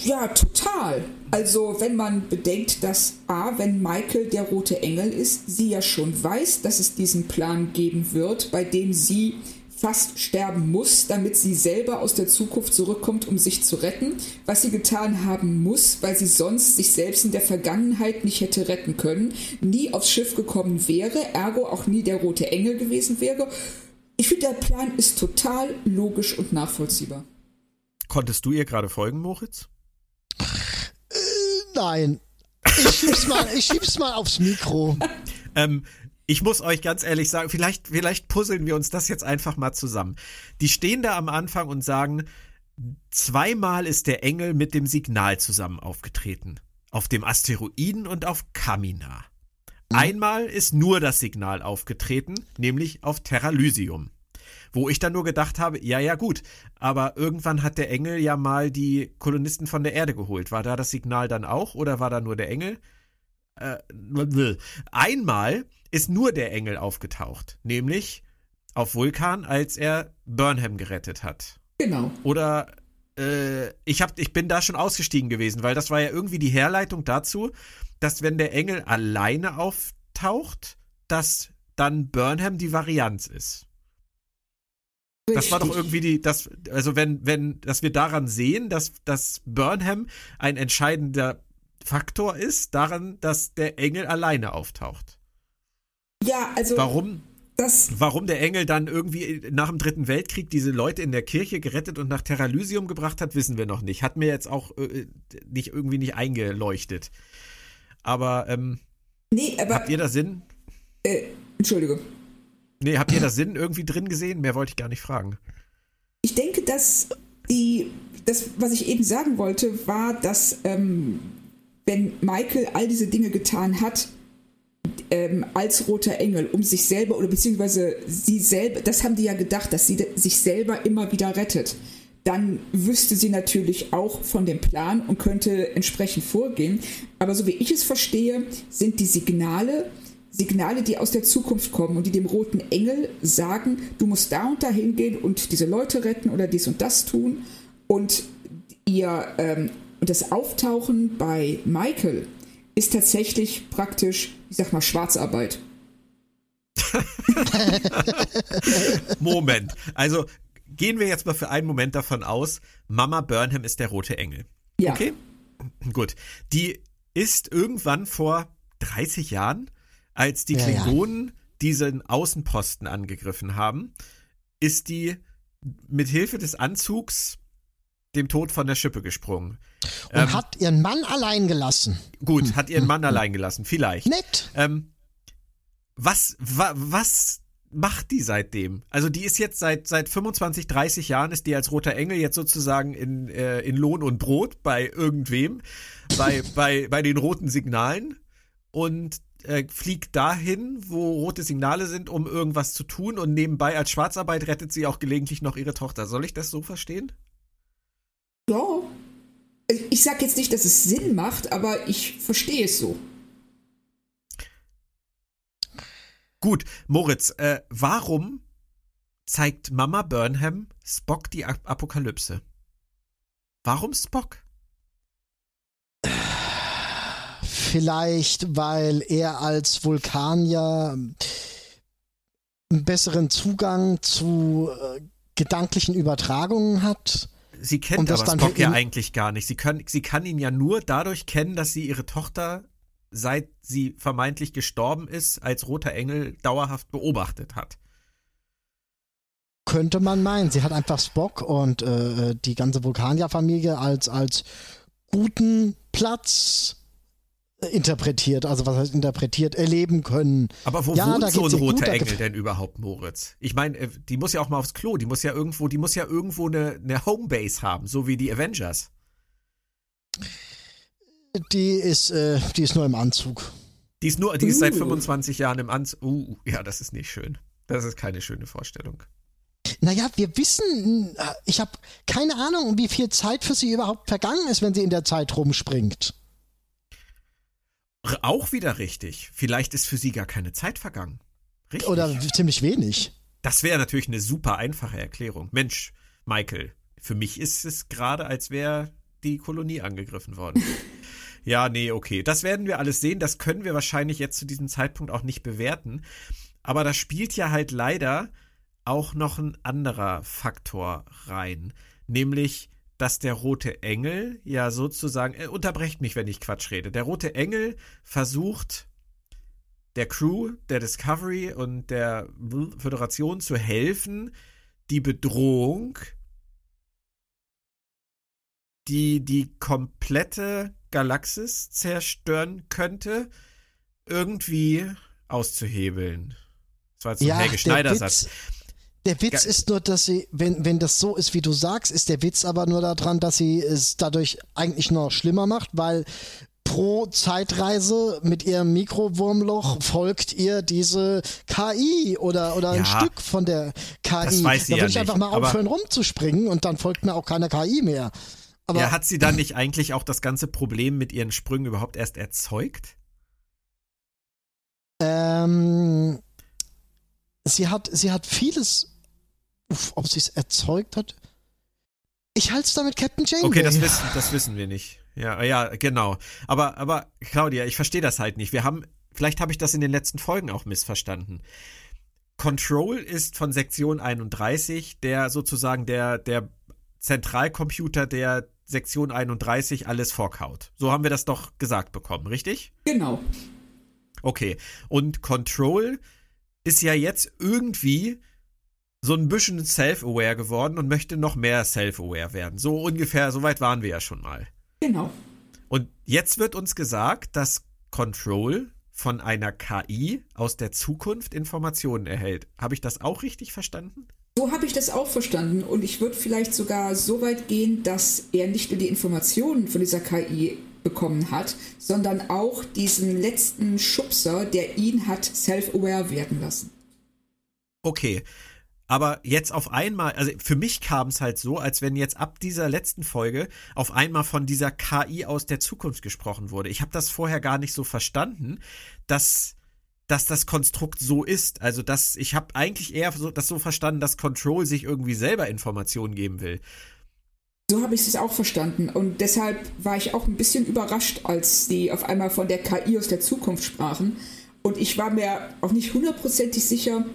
ja, total. Also, wenn man bedenkt, dass A, wenn Michael der rote Engel ist, sie ja schon weiß, dass es diesen Plan geben wird, bei dem sie fast sterben muss, damit sie selber aus der Zukunft zurückkommt, um sich zu retten, was sie getan haben muss, weil sie sonst sich selbst in der Vergangenheit nicht hätte retten können, nie aufs Schiff gekommen wäre, ergo auch nie der rote Engel gewesen wäre. Ich finde, der Plan ist total logisch und nachvollziehbar. Konntest du ihr gerade folgen, Moritz? Äh, nein. Ich schieb's mal, ich schieb's mal aufs Mikro. ähm, ich muss euch ganz ehrlich sagen, vielleicht, vielleicht puzzeln wir uns das jetzt einfach mal zusammen. Die stehen da am Anfang und sagen, zweimal ist der Engel mit dem Signal zusammen aufgetreten. Auf dem Asteroiden und auf Kamina. Mhm. Einmal ist nur das Signal aufgetreten, nämlich auf Terralysium. Wo ich dann nur gedacht habe, ja, ja, gut, aber irgendwann hat der Engel ja mal die Kolonisten von der Erde geholt. War da das Signal dann auch oder war da nur der Engel? Äh, einmal ist nur der Engel aufgetaucht, nämlich auf Vulkan, als er Burnham gerettet hat. Genau. Oder äh, ich, hab, ich bin da schon ausgestiegen gewesen, weil das war ja irgendwie die Herleitung dazu, dass wenn der Engel alleine auftaucht, dass dann Burnham die Varianz ist. Das war doch irgendwie die, das, also wenn, wenn, dass wir daran sehen, dass, dass Burnham ein entscheidender Faktor ist, daran, dass der Engel alleine auftaucht. Ja, also. Warum? Das warum der Engel dann irgendwie nach dem Dritten Weltkrieg diese Leute in der Kirche gerettet und nach Terralysium gebracht hat, wissen wir noch nicht. Hat mir jetzt auch äh, nicht irgendwie nicht eingeleuchtet. Aber, ähm, nee, aber habt ihr da Sinn? Äh, Entschuldigung. Nee, habt ihr da Sinn irgendwie drin gesehen? Mehr wollte ich gar nicht fragen. Ich denke, dass die, das, was ich eben sagen wollte, war, dass ähm, wenn Michael all diese Dinge getan hat, ähm, als roter Engel, um sich selber oder beziehungsweise sie selber, das haben die ja gedacht, dass sie sich selber immer wieder rettet. Dann wüsste sie natürlich auch von dem Plan und könnte entsprechend vorgehen. Aber so wie ich es verstehe, sind die Signale, Signale, die aus der Zukunft kommen und die dem roten Engel sagen, du musst da und da hingehen und diese Leute retten oder dies und das tun. Und ihr ähm, und das Auftauchen bei Michael ist tatsächlich praktisch, ich sag mal, Schwarzarbeit. Moment. Also gehen wir jetzt mal für einen Moment davon aus, Mama Burnham ist der rote Engel. Ja. Okay? Gut. Die ist irgendwann vor 30 Jahren, als die Klingonen ja. diesen Außenposten angegriffen haben, ist die mit Hilfe des Anzugs dem Tod von der Schippe gesprungen. Und ähm, hat ihren Mann allein gelassen. Gut, hat ihren Mann allein gelassen, vielleicht. Nett. Ähm, was, wa, was macht die seitdem? Also die ist jetzt seit, seit 25, 30 Jahren ist die als roter Engel jetzt sozusagen in, äh, in Lohn und Brot bei irgendwem, bei, bei, bei den roten Signalen und äh, fliegt dahin, wo rote Signale sind, um irgendwas zu tun und nebenbei als Schwarzarbeit rettet sie auch gelegentlich noch ihre Tochter. Soll ich das so verstehen? Ja. Ich sage jetzt nicht, dass es Sinn macht, aber ich verstehe es so. Gut, Moritz, äh, warum zeigt Mama Burnham Spock die Apokalypse? Warum Spock? Vielleicht, weil er als Vulkanier einen besseren Zugang zu äh, gedanklichen Übertragungen hat sie kennt aber Spock ja eigentlich gar nicht. Sie, können, sie kann ihn ja nur dadurch kennen, dass sie ihre Tochter, seit sie vermeintlich gestorben ist, als roter Engel dauerhaft beobachtet hat. Könnte man meinen. Sie hat einfach Spock und äh, die ganze Vulkanier-Familie als, als guten Platz interpretiert, also was heißt interpretiert, erleben können. Aber wo ja, wohnt so ein roter Engel denn überhaupt, Moritz? Ich meine, äh, die muss ja auch mal aufs Klo, die muss ja irgendwo, die muss ja irgendwo eine, eine Homebase haben, so wie die Avengers. Die ist, äh, die ist nur im Anzug. Die ist nur, die uh. ist seit 25 Jahren im Anzug. Uh, ja, das ist nicht schön. Das ist keine schöne Vorstellung. Naja, wir wissen, äh, ich habe keine Ahnung, wie viel Zeit für sie überhaupt vergangen ist, wenn sie in der Zeit rumspringt. Auch wieder richtig. Vielleicht ist für sie gar keine Zeit vergangen. Richtig. Oder ziemlich wenig. Das wäre natürlich eine super einfache Erklärung. Mensch, Michael, für mich ist es gerade, als wäre die Kolonie angegriffen worden. ja, nee, okay. Das werden wir alles sehen. Das können wir wahrscheinlich jetzt zu diesem Zeitpunkt auch nicht bewerten. Aber das spielt ja halt leider auch noch ein anderer Faktor rein, nämlich dass der rote Engel ja sozusagen, äh, unterbrecht mich, wenn ich Quatsch rede, der rote Engel versucht der Crew, der Discovery und der Föderation zu helfen, die Bedrohung, die die komplette Galaxis zerstören könnte, irgendwie auszuhebeln. Das war jetzt ein ja, Helge Schneider-Satz. Der Witz ist nur, dass sie, wenn, wenn das so ist, wie du sagst, ist der Witz aber nur daran, dass sie es dadurch eigentlich noch schlimmer macht, weil pro Zeitreise mit ihrem Mikrowurmloch folgt ihr diese KI oder, oder ein Stück von der KI. Das weiß sie da würde ja ich einfach mal aufhören rumzuspringen und dann folgt mir auch keine KI mehr. Aber ja, hat sie dann nicht eigentlich auch das ganze Problem mit ihren Sprüngen überhaupt erst erzeugt? Ähm, sie hat, sie hat vieles Uff, ob sie es erzeugt hat. Ich halte es damit Captain Janeway. Okay, das wissen, das wissen wir nicht. Ja, ja, genau. Aber, aber Claudia, ich verstehe das halt nicht. Wir haben, vielleicht habe ich das in den letzten Folgen auch missverstanden. Control ist von Sektion 31 der sozusagen der, der Zentralcomputer, der Sektion 31 alles vorkaut. So haben wir das doch gesagt bekommen, richtig? Genau. Okay. Und Control ist ja jetzt irgendwie so ein bisschen self-aware geworden und möchte noch mehr self-aware werden. So ungefähr, so weit waren wir ja schon mal. Genau. Und jetzt wird uns gesagt, dass Control von einer KI aus der Zukunft Informationen erhält. Habe ich das auch richtig verstanden? So habe ich das auch verstanden. Und ich würde vielleicht sogar so weit gehen, dass er nicht nur die Informationen von dieser KI bekommen hat, sondern auch diesen letzten Schubser, der ihn hat self-aware werden lassen. Okay, aber jetzt auf einmal, also für mich kam es halt so, als wenn jetzt ab dieser letzten Folge auf einmal von dieser KI aus der Zukunft gesprochen wurde. Ich habe das vorher gar nicht so verstanden, dass dass das Konstrukt so ist. Also, dass ich habe eigentlich eher so, das so verstanden, dass Control sich irgendwie selber Informationen geben will. So habe ich es auch verstanden. Und deshalb war ich auch ein bisschen überrascht, als die auf einmal von der KI aus der Zukunft sprachen. Und ich war mir auch nicht hundertprozentig sicher,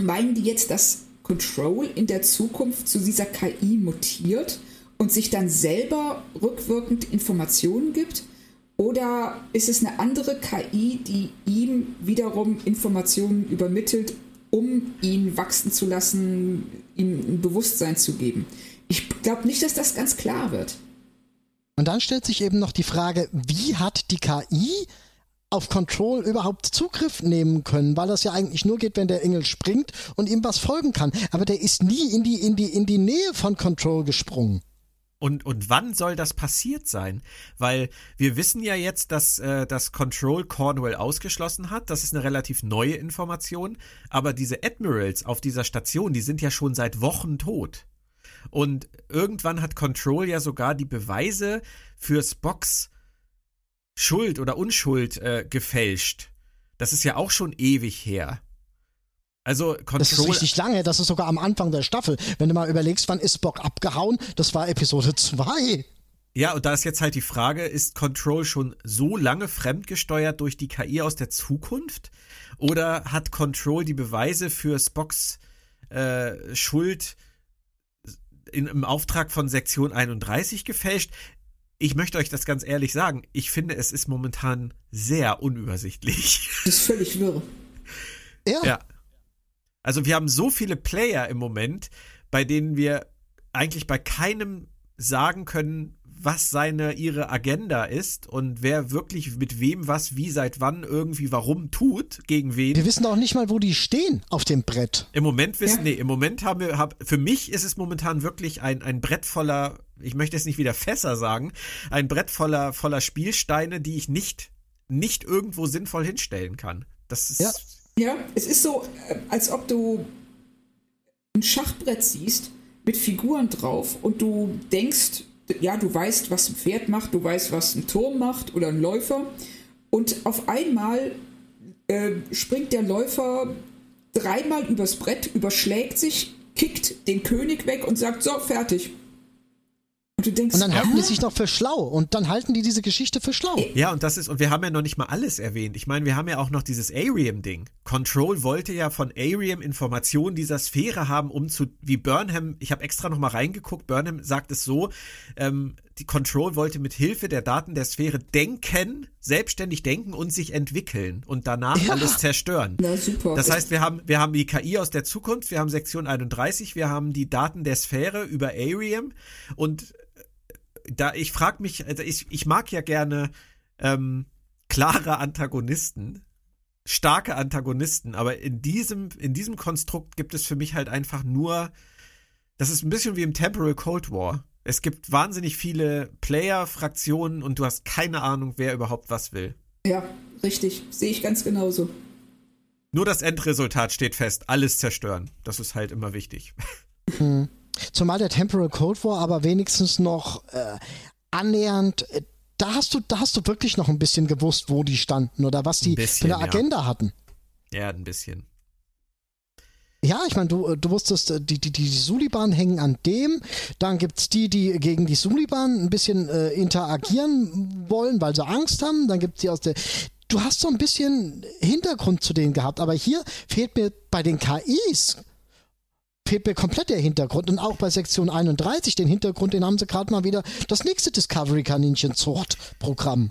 meinen die jetzt, dass Control in der Zukunft zu dieser KI mutiert und sich dann selber rückwirkend Informationen gibt? Oder ist es eine andere KI, die ihm wiederum Informationen übermittelt, um ihn wachsen zu lassen, ihm ein Bewusstsein zu geben? Ich glaube nicht, dass das ganz klar wird. Und dann stellt sich eben noch die Frage, wie hat die KI auf Control überhaupt Zugriff nehmen können, weil das ja eigentlich nur geht, wenn der Engel springt und ihm was folgen kann. Aber der ist nie in die, in die, in die Nähe von Control gesprungen. Und, und wann soll das passiert sein? Weil wir wissen ja jetzt, dass äh, das Control Cornwall ausgeschlossen hat. Das ist eine relativ neue Information. Aber diese Admirals auf dieser Station, die sind ja schon seit Wochen tot. Und irgendwann hat Control ja sogar die Beweise für Spocks Schuld oder Unschuld äh, gefälscht. Das ist ja auch schon ewig her. Also Control Das ist richtig lange, das ist sogar am Anfang der Staffel. Wenn du mal überlegst, wann ist Spock abgehauen, das war Episode 2. Ja, und da ist jetzt halt die Frage, ist Control schon so lange fremdgesteuert durch die KI aus der Zukunft? Oder hat Control die Beweise für Spocks äh, Schuld in, im Auftrag von Sektion 31 gefälscht? Ich möchte euch das ganz ehrlich sagen, ich finde, es ist momentan sehr unübersichtlich. Das ist völlig wirr. Ja. ja. Also wir haben so viele Player im Moment, bei denen wir eigentlich bei keinem sagen können, was seine ihre Agenda ist und wer wirklich mit wem was wie seit wann irgendwie warum tut gegen wen. Wir wissen auch nicht mal, wo die stehen auf dem Brett. Im Moment wissen, ja. nee, im Moment haben wir, hab, für mich ist es momentan wirklich ein, ein Brett voller, ich möchte jetzt nicht wieder Fässer sagen, ein Brett voller, voller Spielsteine, die ich nicht, nicht irgendwo sinnvoll hinstellen kann. Das ist. Ja, ja es ist so, äh, als ob du ein Schachbrett siehst mit Figuren drauf und du denkst, ja, du weißt, was ein Pferd macht, du weißt, was ein Turm macht oder ein Läufer. Und auf einmal äh, springt der Läufer dreimal übers Brett, überschlägt sich, kickt den König weg und sagt, so, fertig. Und du denkst, Und dann halten ah, die sich noch für schlau. Und dann halten die diese Geschichte für schlau. Ja, und das ist, und wir haben ja noch nicht mal alles erwähnt. Ich meine, wir haben ja auch noch dieses Arium-Ding. Control wollte ja von Arium Informationen dieser Sphäre haben, um zu, wie Burnham, ich habe extra noch mal reingeguckt, Burnham sagt es so, ähm, die Control wollte mit Hilfe der Daten der Sphäre denken, selbstständig denken und sich entwickeln und danach Ja. alles zerstören. Ja, super. Das heißt, wir haben, wir haben die KI aus der Zukunft, wir haben Sektion 31, wir haben die Daten der Sphäre über Arium und da ich frage mich, also ich, ich mag ja gerne ähm, klare Antagonisten, starke Antagonisten, aber in diesem, in diesem Konstrukt gibt es für mich halt einfach nur, das ist ein bisschen wie im Temporal Cold War. Es gibt wahnsinnig viele Player-Fraktionen und du hast keine Ahnung, wer überhaupt was will. ja, richtig. Sehe ich ganz genauso. Nur das Endresultat steht fest, alles zerstören. Das ist halt immer wichtig. Zumal der Temporal Cold War aber wenigstens noch äh, annähernd. Äh, da hast du, da hast du wirklich noch ein bisschen gewusst, wo die standen oder was die bisschen, für eine ja. Agenda hatten. Ja, ein bisschen. Ja, ich meine, du, du wusstest, äh, die, die, die Suliban hängen an dem. Dann gibt's die, die gegen die Suliban ein bisschen äh, interagieren wollen, weil sie Angst haben. Dann gibt's die aus der. Du hast so ein bisschen Hintergrund zu denen gehabt, aber hier fehlt mir bei den KIs fehlt mir komplett der Hintergrund und auch bei Sektion 31 den Hintergrund, den haben sie gerade mal wieder das nächste Discovery Kaninchen Zucht Programm.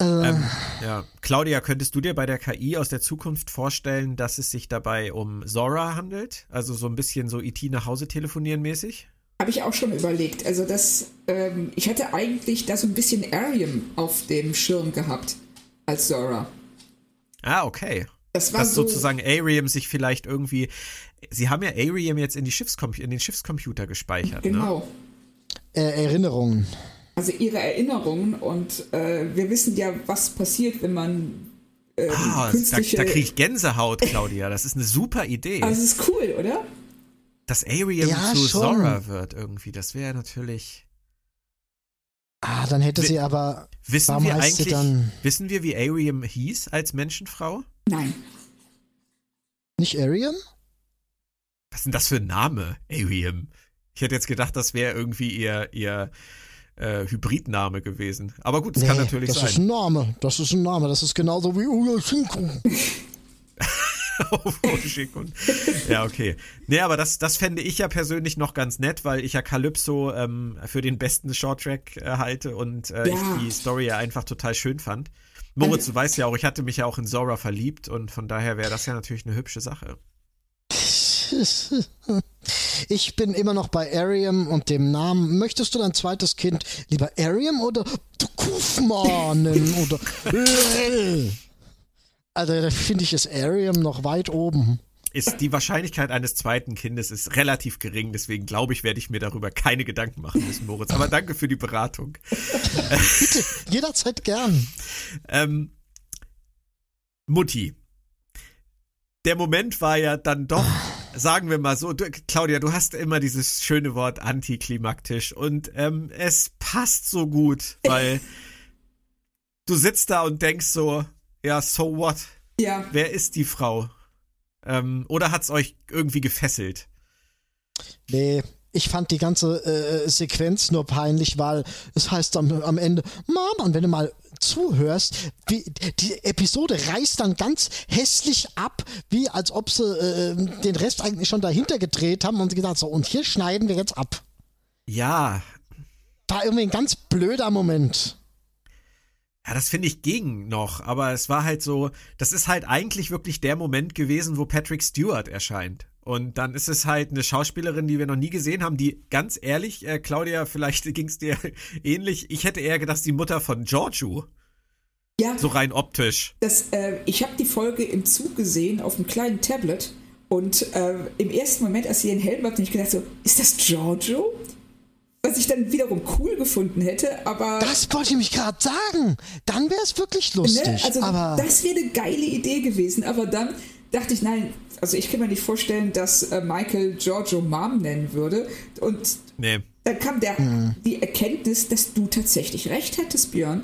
Äh, Ähm, ja. Claudia, könntest du dir bei der KI aus der Zukunft vorstellen, dass es sich dabei um Zora handelt? Also so ein bisschen so IT nach Hause telefonieren mäßig? Habe ich auch schon überlegt. Also das, ähm, ich hatte eigentlich da so ein bisschen Arium auf dem Schirm gehabt als Zora. Ah, okay. Das war Dass so, sozusagen Arium sich vielleicht irgendwie. Sie haben ja Arium jetzt in, die Schiffscom in den Schiffscomputer gespeichert, ne? genau. äh, Erinnerungen. Also ihre Erinnerungen und äh, wir wissen ja, was passiert, wenn man ähm, Ah, da, künstliche. da kriege ich Gänsehaut, Claudia. Das ist eine super Idee. also es ist cool, oder? dass Arium Ja, zu schon. Zora wird irgendwie. Das wäre natürlich. Ah, dann hätte Wi- sie aber. Wissen Warum wir heißt sie eigentlich, dann- wissen wir, wie Arium hieß als Menschenfrau? Nein. Nicht Arium? Was ist denn das für ein Name? Arium. Ich hätte jetzt gedacht, das wäre irgendwie ihr, ihr äh, Hybridname gewesen. Aber gut, das kann natürlich das ist sein. ein Name. Das ist ein Name. Das ist genauso wie Uya Shinko. Und- ja, okay. Nee, aber das, das fände ich ja persönlich noch ganz nett, weil ich ja Calypso ähm, für den besten Shorttrack äh, halte und äh, Ja. ich die Story ja einfach total schön fand. Moritz, du weißt ja auch, ich hatte mich ja auch in Zora verliebt und von daher wäre das ja natürlich eine hübsche Sache. Ich bin immer noch bei Arium und dem Namen. Möchtest du dein zweites Kind lieber Arium oder Kufma nennen? Oder? Also da finde ich ist Arium noch weit oben. Ist die Wahrscheinlichkeit eines zweiten Kindes ist relativ gering, deswegen glaube ich, werde ich mir darüber keine Gedanken machen müssen, Moritz. Aber danke für die Beratung. Jederzeit gern. Ähm, Mutti. Der Moment war ja dann doch, sagen wir mal so, du, Claudia, du hast immer dieses schöne Wort antiklimaktisch und ähm, es passt so gut, weil du sitzt da und denkst so, ja, so what? Ja. Wer ist die Frau? Ähm, oder hat's euch irgendwie gefesselt? Nee, ich fand die ganze äh, Sequenz nur peinlich, weil es heißt am, am Ende, Mama, und wenn du mal zuhörst, wie, die Episode reißt dann ganz hässlich ab, wie als ob sie äh, den Rest eigentlich schon dahinter gedreht haben und sie gesagt so, und hier schneiden wir jetzt ab. Ja, War irgendwie ein ganz blöder Moment. Ja, das finde ich ging noch, aber es war halt so, das ist halt eigentlich wirklich der Moment gewesen, wo Patrick Stewart erscheint. Und dann ist es halt eine Schauspielerin, die wir noch nie gesehen haben, die ganz ehrlich, äh, Claudia, vielleicht ging es dir ähnlich. Ich hätte eher gedacht, die Mutter von Giorgio, Ja, so rein optisch. das, äh, ich habe die Folge im Zug gesehen auf einem kleinen Tablet und äh, im ersten Moment, als sie den Helm hat, habe ich gedacht so, ist das Giorgio? Was ich dann wiederum cool gefunden hätte, aber Das wollte ich mich gerade sagen. Dann wäre es wirklich lustig. ne, also aber das wäre eine geile Idee gewesen. Aber dann dachte ich, nein, also ich kann mir nicht vorstellen, dass äh, Michael Giorgio Mom nennen würde. Und Nee. dann kam der, die Erkenntnis, dass du tatsächlich recht hattest, Björn.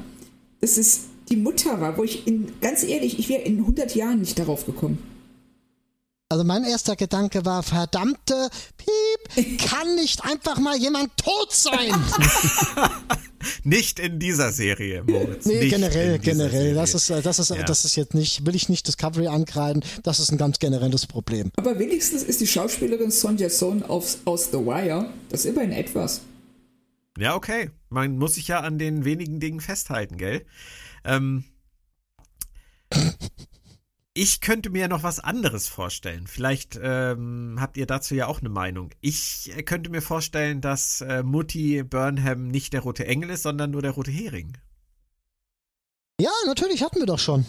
Dass es die Mutter war, wo ich in, ganz ehrlich, ich wäre in 100 Jahren nicht darauf gekommen. Also mein erster Gedanke war, verdammte Piep, kann nicht einfach mal jemand tot sein? nicht in dieser Serie, Moritz. Nee, nicht generell, generell. Das ist, äh, das ist, ja. das ist jetzt nicht, will ich nicht Discovery ankreiden, das ist ein ganz generelles Problem. Aber wenigstens ist die Schauspielerin Sonja Sohn aus, aus The Wire, das ist immerhin etwas. Ja, okay. Man muss sich ja an den wenigen Dingen festhalten, gell? Ähm, ich könnte mir noch was anderes vorstellen. Vielleicht ähm, habt ihr dazu ja auch eine Meinung. Ich könnte mir vorstellen, dass äh, Mutti Burnham nicht der rote Engel ist, sondern nur der rote Hering. Ja, natürlich hatten wir doch schon.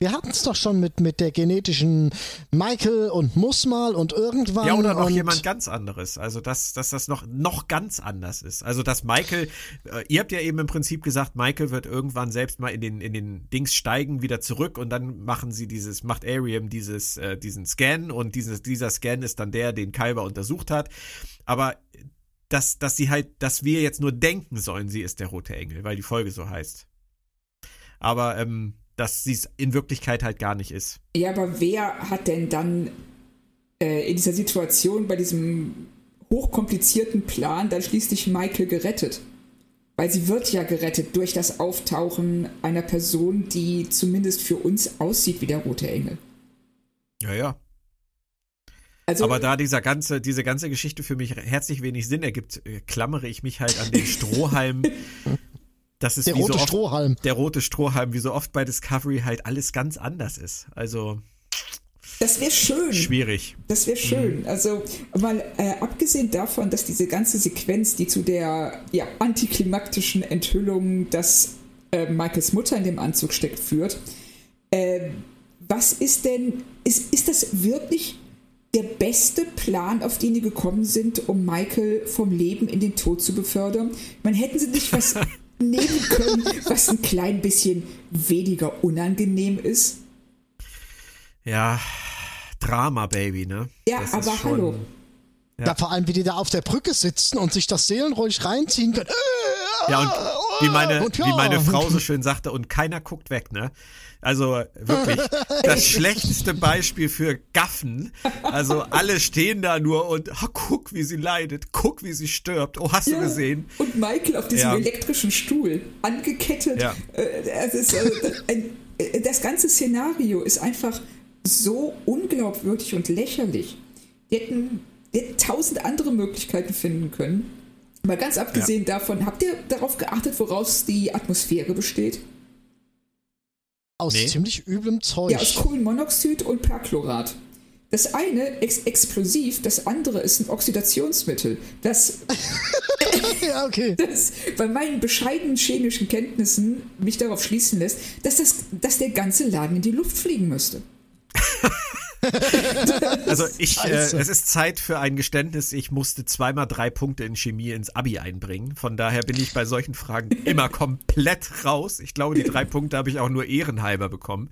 Wir hatten es doch schon mit, mit der genetischen Michael und muss mal und irgendwann. Ja, oder noch jemand ganz anderes. Also, dass, dass das noch, noch ganz anders ist. Also, dass Michael, äh, ihr habt ja eben im Prinzip gesagt, Michael wird irgendwann selbst mal in den, in den Dings steigen, wieder zurück und dann machen sie dieses, macht Ariam dieses, äh, diesen Scan und dieses, dieser Scan ist dann der, den Kalber untersucht hat. Aber dass, dass sie halt, dass wir jetzt nur denken sollen, sie ist der rote Engel, weil die Folge so heißt. Aber ähm, dass sie es in Wirklichkeit halt gar nicht ist. Ja, aber wer hat denn dann äh, in dieser Situation bei diesem hochkomplizierten Plan dann schließlich Michael gerettet? Weil sie wird ja gerettet durch das Auftauchen einer Person, die zumindest für uns aussieht wie der rote Engel. Ja, ja. Also, Aber da dieser ganze, diese ganze Geschichte für mich herzlich wenig Sinn ergibt, äh, klammere ich mich halt an den Strohhalm Das ist der rote so oft, Strohhalm. Der rote Strohhalm, wie so oft bei Discovery halt alles ganz anders ist. Also. Das wäre schön. Schwierig. Das wäre schön. Mhm. Also, mal äh, abgesehen davon, dass diese ganze Sequenz, die zu der ja, antiklimaktischen Enthüllung, dass äh, Michaels Mutter in dem Anzug steckt, führt, äh, was ist denn, ist, ist das wirklich der beste Plan, auf den die gekommen sind, um Michael vom Leben in den Tod zu befördern? Man hätten sie nicht was nehmen können, was ein klein bisschen weniger unangenehm ist. Ja, Drama, Baby, ne? Ja, das aber schon, hallo. Ja. ja. vor allem, wie die da auf der Brücke sitzen und sich das seelenruhig reinziehen können. Ja, und wie meine, und ja. wie meine Frau so schön sagte, und keiner guckt weg, ne? Also wirklich das schlechteste Beispiel für Gaffen. Also alle stehen da nur und oh, guck, wie sie leidet, guck, wie sie stirbt. Oh, hast ja. du gesehen? Und Michael auf diesem ja. elektrischen Stuhl, angekettet. Ja. Äh, ist, äh, äh, das ganze Szenario ist einfach so unglaubwürdig und lächerlich. Die hätten, die hätten tausend andere Möglichkeiten finden können. Mal ganz abgesehen ja. davon, habt ihr darauf geachtet, woraus die Atmosphäre besteht? Aus nee. ziemlich üblem Zeug. Ja, aus Kohlenmonoxid und Perchlorat. Das eine ist explosiv, das andere ist ein Oxidationsmittel. Das, ja, okay. das bei meinen bescheidenen chemischen Kenntnissen mich darauf schließen lässt, dass, das, dass der ganze Laden in die Luft fliegen müsste. also ich, äh, es ist Zeit für ein Geständnis. Ich musste zweimal drei Punkte in Chemie ins Abi einbringen. Von daher bin ich bei solchen Fragen immer komplett raus. Ich glaube, die drei Punkte habe ich auch nur ehrenhalber bekommen.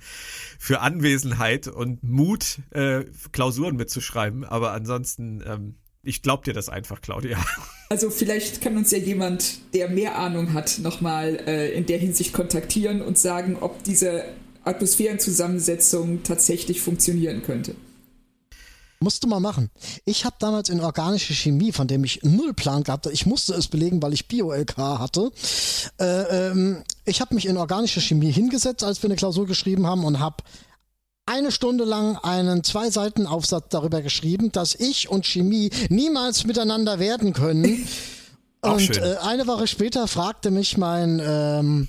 Für Anwesenheit und Mut, äh, Klausuren mitzuschreiben. Aber ansonsten, ähm, ich glaube dir das einfach, Claudia. Also vielleicht kann uns ja jemand, der mehr Ahnung hat, nochmal äh, in der Hinsicht kontaktieren und sagen, ob diese Atmosphärenzusammensetzung tatsächlich funktionieren könnte. Musst du mal machen. Ich habe damals in organische Chemie, von dem ich null Plan gehabt habe, ich musste es belegen, weil ich Bio-LK hatte. Äh, ähm, ich habe mich in organische Chemie hingesetzt, als wir eine Klausur geschrieben haben und habe eine Stunde lang einen zwei Seiten Aufsatz darüber geschrieben, dass ich und Chemie niemals miteinander werden können. und äh, eine Woche später fragte mich mein ähm,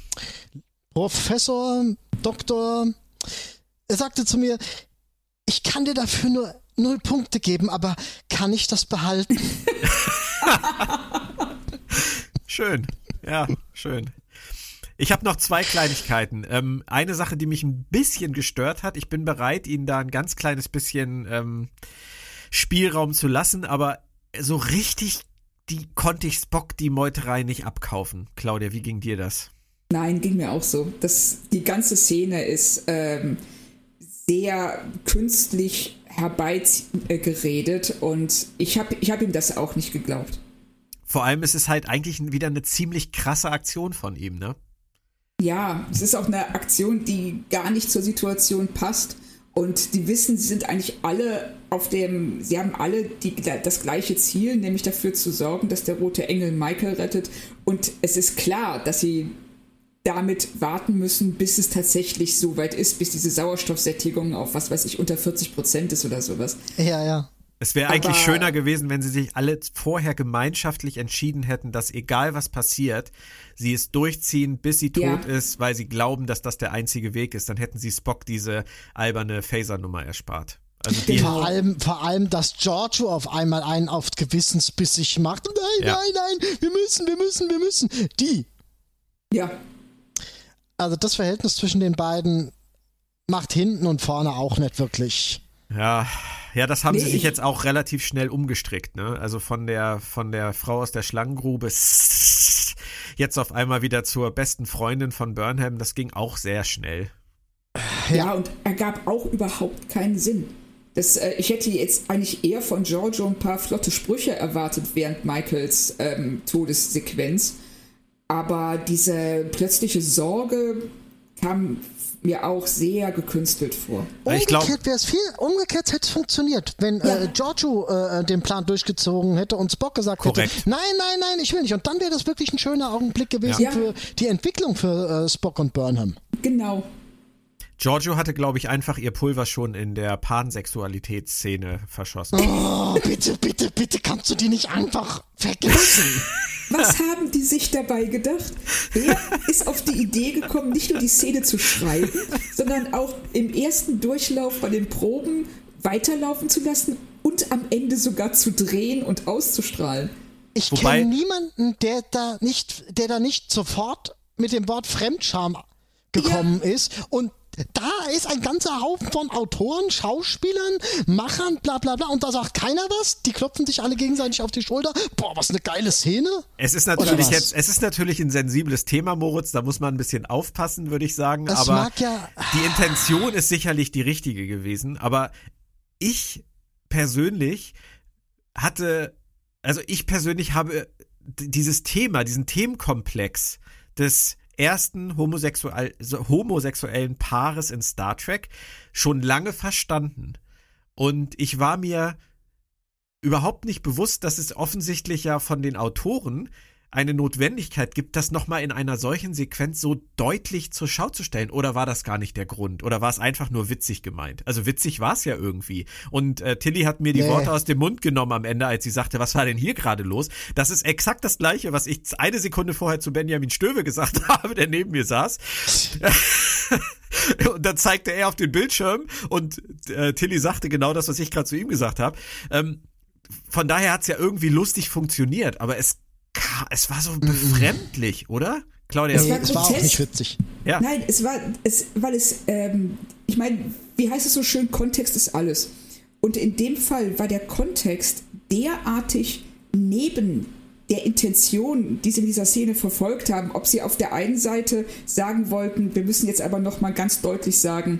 Professor, Doktor, er sagte zu mir, ich kann dir dafür nur null Punkte geben, aber kann ich das behalten? schön, ja, schön. Ich habe noch zwei Kleinigkeiten. Ähm, eine Sache, die mich ein bisschen gestört hat. Ich bin bereit, Ihnen da ein ganz kleines bisschen ähm, Spielraum zu lassen, aber so richtig die konnte ich Spock die Meuterei nicht abkaufen. Claudia, wie ging dir das? Nein, ging mir auch so. Das, die ganze Szene ist ähm, sehr künstlich herbeigeredet und ich habe ich hab ihm das auch nicht geglaubt. Vor allem ist es halt eigentlich wieder eine ziemlich krasse Aktion von ihm, ne? Ja, es ist auch eine Aktion, die gar nicht zur Situation passt Und die wissen, sie sind eigentlich alle auf dem, sie haben alle die, das gleiche Ziel, nämlich dafür zu sorgen, dass der rote Engel Michael rettet. Und es ist klar, dass sie damit warten müssen, bis es tatsächlich so weit ist, bis diese Sauerstoffsättigung auf was weiß ich unter 40 Prozent ist oder sowas. Ja, ja. Es wäre eigentlich schöner gewesen, wenn sie sich alle vorher gemeinschaftlich entschieden hätten, dass egal was passiert, sie es durchziehen, bis sie tot ja. ist, weil sie glauben, dass das der einzige Weg ist. Dann hätten sie Spock diese alberne Phaser-Nummer erspart. Also die vor, allem, vor allem, dass Giorgio auf einmal einen auf Gewissensbissig macht. Nein, ja. nein, nein, wir müssen, wir müssen, wir müssen. Die. Ja. Also das Verhältnis zwischen den beiden macht hinten und vorne auch nicht wirklich. Ja, ja, das haben nee. sie sich jetzt auch relativ schnell umgestrickt, ne? Also von der von der Frau aus der Schlangengrube jetzt auf einmal wieder zur besten Freundin von Burnham, das ging auch sehr schnell. Ja, und ergab auch überhaupt keinen Sinn. Das, äh, ich hätte jetzt eigentlich eher von Giorgio ein paar flotte Sprüche erwartet während Michaels ähm, Todessequenz. Aber diese plötzliche Sorge kam mir auch sehr gekünstelt vor. Umgekehrt wäre es viel, umgekehrt hätte es funktioniert, wenn ja. äh, Giorgio äh, den Plan durchgezogen hätte und Spock gesagt Korrekt. hätte, nein, nein, nein, ich will nicht. Und dann wäre das wirklich ein schöner Augenblick gewesen ja. für die Entwicklung für äh, Spock und Burnham. Genau. Giorgio hatte, glaube ich, einfach ihr Pulver schon in der Pansexualitätsszene verschossen. Oh, bitte, bitte, bitte, kannst du die nicht einfach vergessen? Was haben die sich dabei gedacht? Er ist auf die Idee gekommen, nicht nur die Szene zu schreiben, sondern auch im ersten Durchlauf bei den Proben weiterlaufen zu lassen und am Ende sogar zu drehen und auszustrahlen. Ich kenne niemanden, der da nicht, der da nicht sofort mit dem Wort Fremdscham gekommen ja. ist und da ist ein ganzer Haufen von Autoren, Schauspielern, Machern, bla bla bla. Und da sagt keiner was. Die klopfen sich alle gegenseitig auf die Schulter. Boah, was eine geile Szene. Es ist natürlich jetzt, es ist natürlich ein sensibles Thema, Moritz. Da muss man ein bisschen aufpassen, würde ich sagen. Das aber ja, die Intention ist sicherlich die richtige gewesen. Aber ich persönlich hatte, also ich persönlich habe dieses Thema, diesen Themenkomplex des ersten homosexuell, homosexuellen Paares in Star Trek schon lange verstanden. Und ich war mir überhaupt nicht bewusst, dass es offensichtlich ja von den Autoren eine Notwendigkeit gibt, das nochmal in einer solchen Sequenz so deutlich zur Schau zu stellen? Oder war das gar nicht der Grund? Oder war es einfach nur witzig gemeint? Also witzig war es ja irgendwie. Und äh, Tilly hat mir die nee. Worte aus dem Mund genommen am Ende, als sie sagte, was war denn hier gerade los? Das ist exakt das gleiche, was ich eine Sekunde vorher zu Benjamin Stöwe gesagt habe, der neben mir saß. und dann zeigte er auf den Bildschirm und äh, Tilly sagte genau das, was ich gerade zu ihm gesagt habe. Ähm, von daher hat es ja irgendwie lustig funktioniert, aber es es war so mhm. befremdlich, oder? Claudia, es war, es war auch nicht witzig. Ja. Nein, es war, es, weil es, ähm, ich meine, wie heißt es so schön, Kontext ist alles. Und in dem Fall war der Kontext derartig neben der Intention, die sie in dieser Szene verfolgt haben, ob sie auf der einen Seite sagen wollten, wir müssen jetzt aber nochmal ganz deutlich sagen,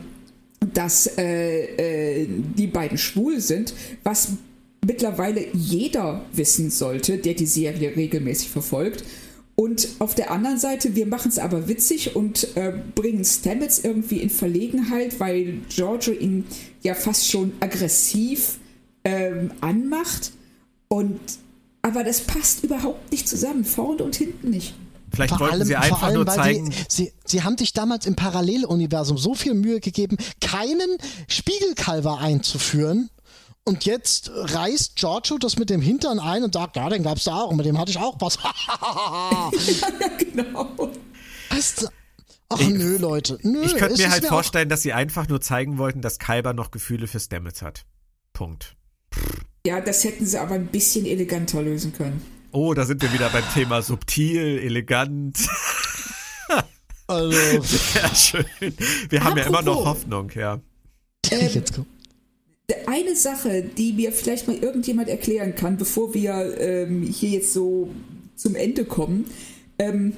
dass äh, äh, die beiden schwul sind, was mittlerweile jeder wissen sollte, der die Serie regelmäßig verfolgt. Und auf der anderen Seite, wir machen es aber witzig und äh, bringen Stamets irgendwie in Verlegenheit, weil Giorgio ihn ja fast schon aggressiv ähm, anmacht. Und aber das passt überhaupt nicht zusammen, vorne und hinten nicht. Vielleicht vor wollten allem, sie einfach allem, nur zeigen. Sie, sie, sie, haben sich damals im Paralleluniversum so viel Mühe gegeben, keinen Spiegelkalver einzuführen, und jetzt reißt Giorgio das mit dem Hintern ein und sagt, ja, den gab's da auch, und mit dem hatte ich auch was. ja, genau. Ach ich, nö, Leute. Nö, ich könnte mir halt vorstellen, dass sie einfach nur zeigen wollten, dass Kalber noch Gefühle für Stamets hat. Punkt. Ja, das hätten sie aber ein bisschen eleganter lösen können. Oh, da sind wir wieder beim Thema subtil, elegant. Also. Sehr schön. Wir haben Apropos, ja immer noch Hoffnung, ja. Ähm, jetzt komm eine Sache, die mir vielleicht mal irgendjemand erklären kann, bevor wir ähm, hier jetzt so zum Ende kommen. Ähm,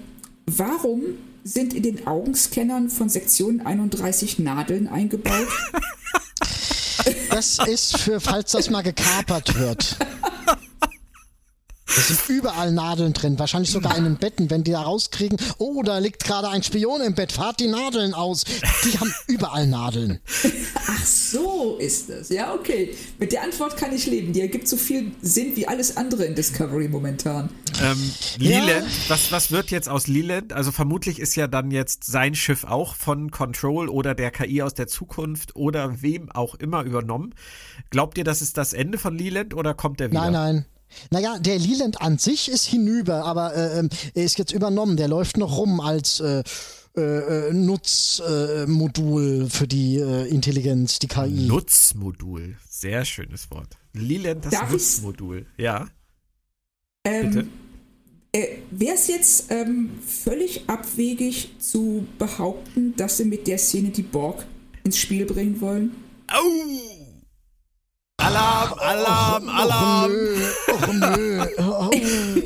warum sind in den Augenscannern von Sektion 31 Nadeln eingebaut? Das ist für, falls das mal gekapert wird. Da sind überall Nadeln drin, wahrscheinlich sogar in den Betten, wenn die da rauskriegen, oh, da liegt gerade ein Spion im Bett, fahrt die Nadeln aus. Die haben überall Nadeln. Ach so ist es. Ja, okay. Mit der Antwort kann ich leben. Die ergibt so viel Sinn wie alles andere in Discovery momentan. Ähm, Leland, was, was wird jetzt aus Leland? Also vermutlich ist ja dann jetzt sein Schiff auch von Control oder der KI aus der Zukunft oder wem auch immer übernommen. Glaubt ihr, das ist das Ende von Leland oder kommt der wieder? Nein, nein. Naja, der Leland an sich ist hinüber, aber äh, ähm, er ist jetzt übernommen. Der läuft noch rum als äh, äh, Nutzmodul für die äh, Intelligenz, die KI. Nutzmodul, sehr schönes Wort. Leland, das Darf Nutzmodul. Ja. Ähm, Bitte? Äh, Wäre es jetzt ähm, völlig abwegig zu behaupten, dass sie mit der Szene die Borg ins Spiel bringen wollen? Au! Alarm, Alarm, Och Alarm! nö, och nö.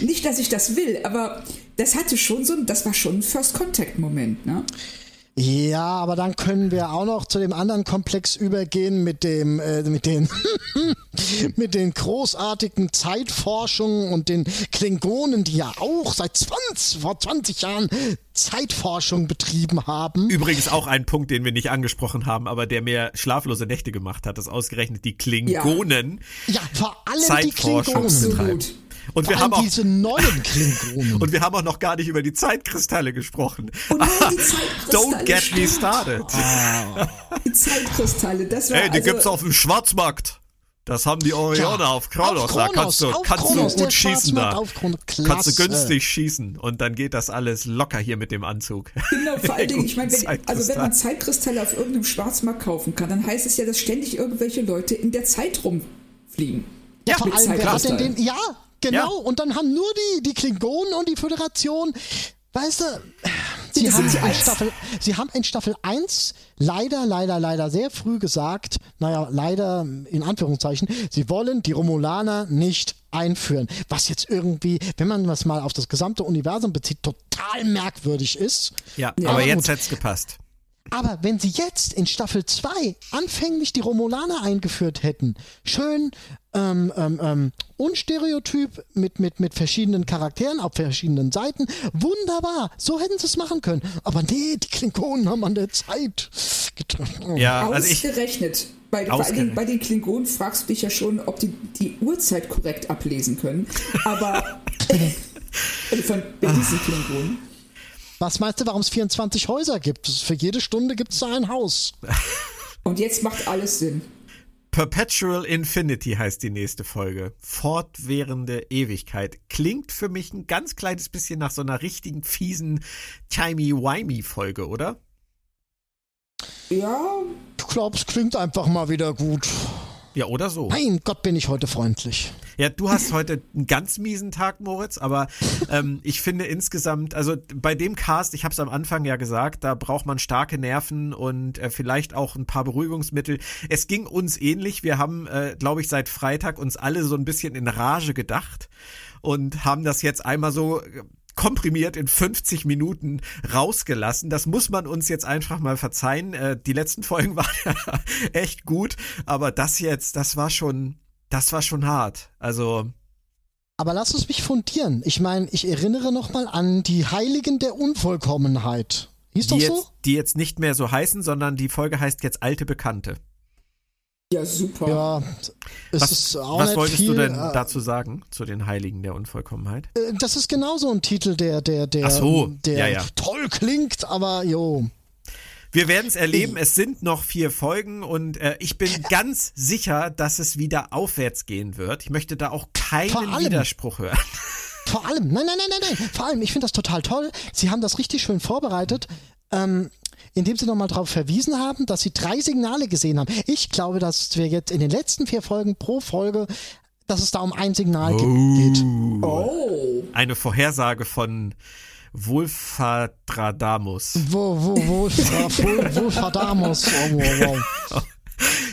Nicht, dass ich das will, aber das hatte schon so, das war schon ein First Contact Moment, ne? Ja, aber dann können wir auch noch zu dem anderen Komplex übergehen mit dem, äh, mit den, mit den großartigen Zeitforschungen und den Klingonen, die ja auch seit 20, vor 20 Jahren Zeitforschung betrieben haben. Übrigens auch ein Punkt, den wir nicht angesprochen haben, aber der mir schlaflose Nächte gemacht hat, ist ausgerechnet die Klingonen. Ja, vor allem die Zeitforschung Klingonen. sind- Absolut. Und wir Vor allem haben auch diese neuen Klingonen. und wir haben auch noch gar nicht über die Zeitkristalle gesprochen. Oh nein, die Zeitkristalle, Don't get me started. Die Zeitkristalle, das war Hey, die also, gibt's auf dem Schwarzmarkt. Das haben die Orioner Ja, auf Kronos. auf Da Kronos, kannst du, kannst Kronos, du der gut schießen da. Kannst du günstig schießen und dann geht das alles locker hier mit dem Anzug. Genau, vor allen Dingen, ich meine, wenn, also wenn man Zeitkristalle auf irgendeinem Schwarzmarkt kaufen kann, dann heißt es ja, dass ständig irgendwelche Leute in der Zeit rumfliegen. Ja, vor allem, wer hat denn den, ja, genau. Ja. Und dann haben nur die, die Klingonen und die Föderation, weißt du, sie Das haben, in. Staffel, sie haben in Staffel 1 leider, leider, leider sehr früh gesagt, naja, leider in Anführungszeichen, sie wollen die Romulaner nicht einführen. Was jetzt irgendwie, wenn man das mal auf das gesamte Universum bezieht, total merkwürdig ist. Ja, Ja, aber jetzt gut. hätt's gepasst. Aber wenn sie jetzt in Staffel 2 anfänglich die Romulaner eingeführt hätten, schön ähm, ähm, ähm, unstereotyp mit, mit, mit verschiedenen Charakteren auf verschiedenen Seiten, wunderbar, so hätten sie es machen können. Aber nee, die Klingonen haben an der Zeit getroffen. Ja, also ich, Ausgerechnet. Bei, vor allen Ausgerechnet. Bei den Klingonen fragst du dich ja schon, ob die die Uhrzeit korrekt ablesen können. Aber von bei diesen Klingonen. Was meinst du, warum es 24 Häuser gibt? Für jede Stunde gibt es da ein Haus. Und jetzt macht alles Sinn. Perpetual Infinity heißt die nächste Folge. Fortwährende Ewigkeit. Klingt für mich ein ganz kleines bisschen nach so einer richtigen fiesen Timey-Wimey-Folge, oder? Ja, Ich glaube, es klingt einfach mal wieder gut. Ja, oder so. Mein Gott, bin ich heute freundlich. Ja, du hast heute einen ganz miesen Tag, Moritz, aber ähm, ich finde insgesamt, also bei dem Cast, ich habe es am Anfang ja gesagt, da braucht man starke Nerven und äh, vielleicht auch ein paar Beruhigungsmittel. Es ging uns ähnlich. Wir haben, äh, glaube ich, seit Freitag uns alle so ein bisschen in Rage gedacht und haben das jetzt einmal so äh, komprimiert in 50 Minuten rausgelassen. Das muss man uns jetzt einfach mal verzeihen. Äh, die letzten Folgen waren ja echt gut, aber das jetzt, das war schon, das war schon hart. Also, Aber lass uns mich fundieren. Ich meine, ich erinnere nochmal an die Heiligen der Unvollkommenheit. Hieß die doch jetzt, so? die jetzt nicht mehr so heißen, sondern die Folge heißt jetzt Alte Bekannte. Ja, super. Ja, es Was, ist auch was nicht wolltest viel, du denn äh, dazu sagen, zu den Heiligen der Unvollkommenheit? äh, Das ist genauso ein Titel, der, der, der, so, der ja, ja. toll klingt, aber jo. Wir werden es erleben. Es sind noch vier Folgen und äh, ich bin ganz sicher, dass es wieder aufwärts gehen wird. Ich möchte da auch keinen allem- Widerspruch hören. Vor allem, nein, nein, nein, nein, nein. Vor allem, ich finde das total toll. Sie haben das richtig schön vorbereitet. Ähm, indem sie nochmal darauf verwiesen haben, dass sie drei Signale gesehen haben. Ich glaube, dass wir jetzt in den letzten vier Folgen pro Folge, dass es da um ein Signal ge- geht. Oh. Eine Vorhersage von Wolfadradamus. Wo, wo, wo, wo, wo, Verdamus. Oh, wow, wow.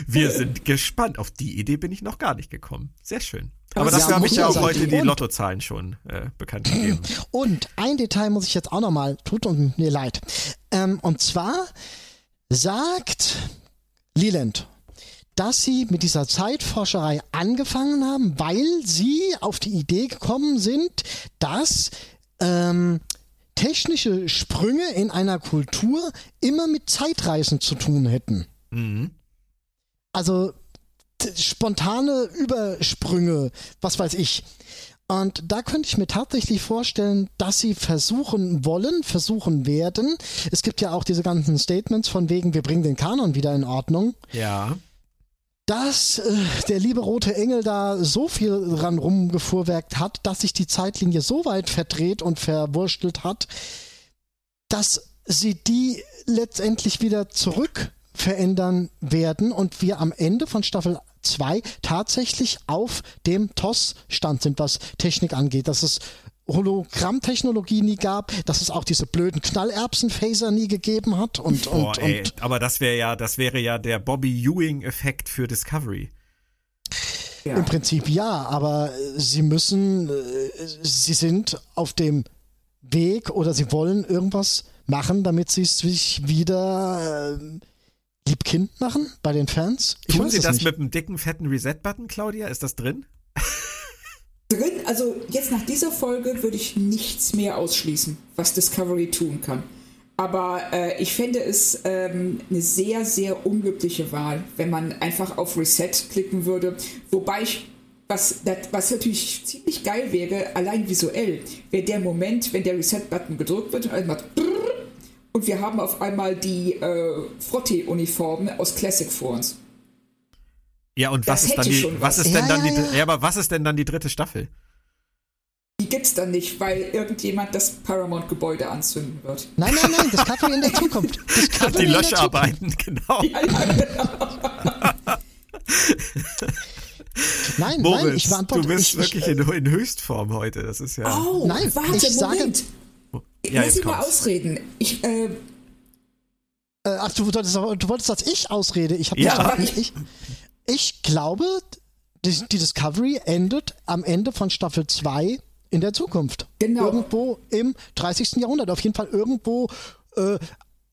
Wir sind gespannt. Auf die Idee bin ich noch gar nicht gekommen. Sehr schön. Aber Aber dafür ja, habe ich ja auch heute die Lottozahlen schon äh, bekannt gegeben. Und ein Detail muss ich jetzt auch nochmal, tut mir leid. Ähm, und zwar sagt Leland, dass sie mit dieser Zeitforscherei angefangen haben, weil sie auf die Idee gekommen sind, dass ähm, technische Sprünge in einer Kultur immer mit Zeitreisen zu tun hätten. Mhm. Also spontane Übersprünge, was weiß ich. Und da könnte ich mir tatsächlich vorstellen, dass sie versuchen wollen, versuchen werden. Es gibt ja auch diese ganzen Statements von wegen, wir bringen den Kanon wieder in Ordnung. Ja. Dass äh, der liebe rote Engel da so viel dran rumgefuhrwerkt hat, dass sich die Zeitlinie so weit verdreht und verwurstelt hat, dass sie die letztendlich wieder zurück verändern werden und wir am Ende von Staffel 2 tatsächlich auf dem TOS-Stand sind, was Technik angeht. Dass es Hologrammtechnologie nie gab, dass es auch diese blöden Knallerbsen-Phaser nie gegeben hat und, und, Boah, ey, und aber das wäre ja, das wäre ja der Bobby Ewing-Effekt für Discovery. Ja. Im Prinzip ja, aber sie müssen, äh, sie sind auf dem Weg oder sie wollen irgendwas machen, damit sie es sich wieder äh, liebkind machen bei den Fans. Ich Tun Sie das nicht. mit einem dicken, fetten Reset-Button, Claudia? Ist das drin? Drin, also jetzt nach dieser Folge würde ich nichts mehr ausschließen, was Discovery tun kann. Aber äh, ich fände es ähm, eine sehr, sehr unglückliche Wahl, wenn man einfach auf Reset klicken würde. Wobei ich, was, das, was natürlich ziemlich geil wäre, allein visuell, wäre der Moment, wenn der Reset-Button gedrückt wird und einmal und wir haben auf einmal die äh, Frotte-Uniformen aus Classic vor uns. Ja, und Das was ist dann die, was was. ist denn Ja, dann ja, die, ja. ja, aber was ist denn dann die dritte Staffel? Die gibt's dann nicht, weil irgendjemand das Paramount-Gebäude anzünden wird. Nein, nein, nein, Discovery in der Zukunft. Discovery Die in der Löscharbeiten, genau. Ja, ja, genau. Nein, Moritz, nein, ich beantworte. du bist ich, wirklich ich, in, in Höchstform heute. Das ist ja. Oh, Nein, warte, ich sage- Moment. Ja, Lass mich mal ausreden. Ich, äh, äh, ach, du wolltest, du wolltest, dass ich ausrede. Ich habe Ja. verstanden. Ich, ich glaube, die, die Discovery endet am Ende von Staffel 2 in der Zukunft. Genau. Irgendwo im 30. Jahrhundert. Auf jeden Fall irgendwo äh,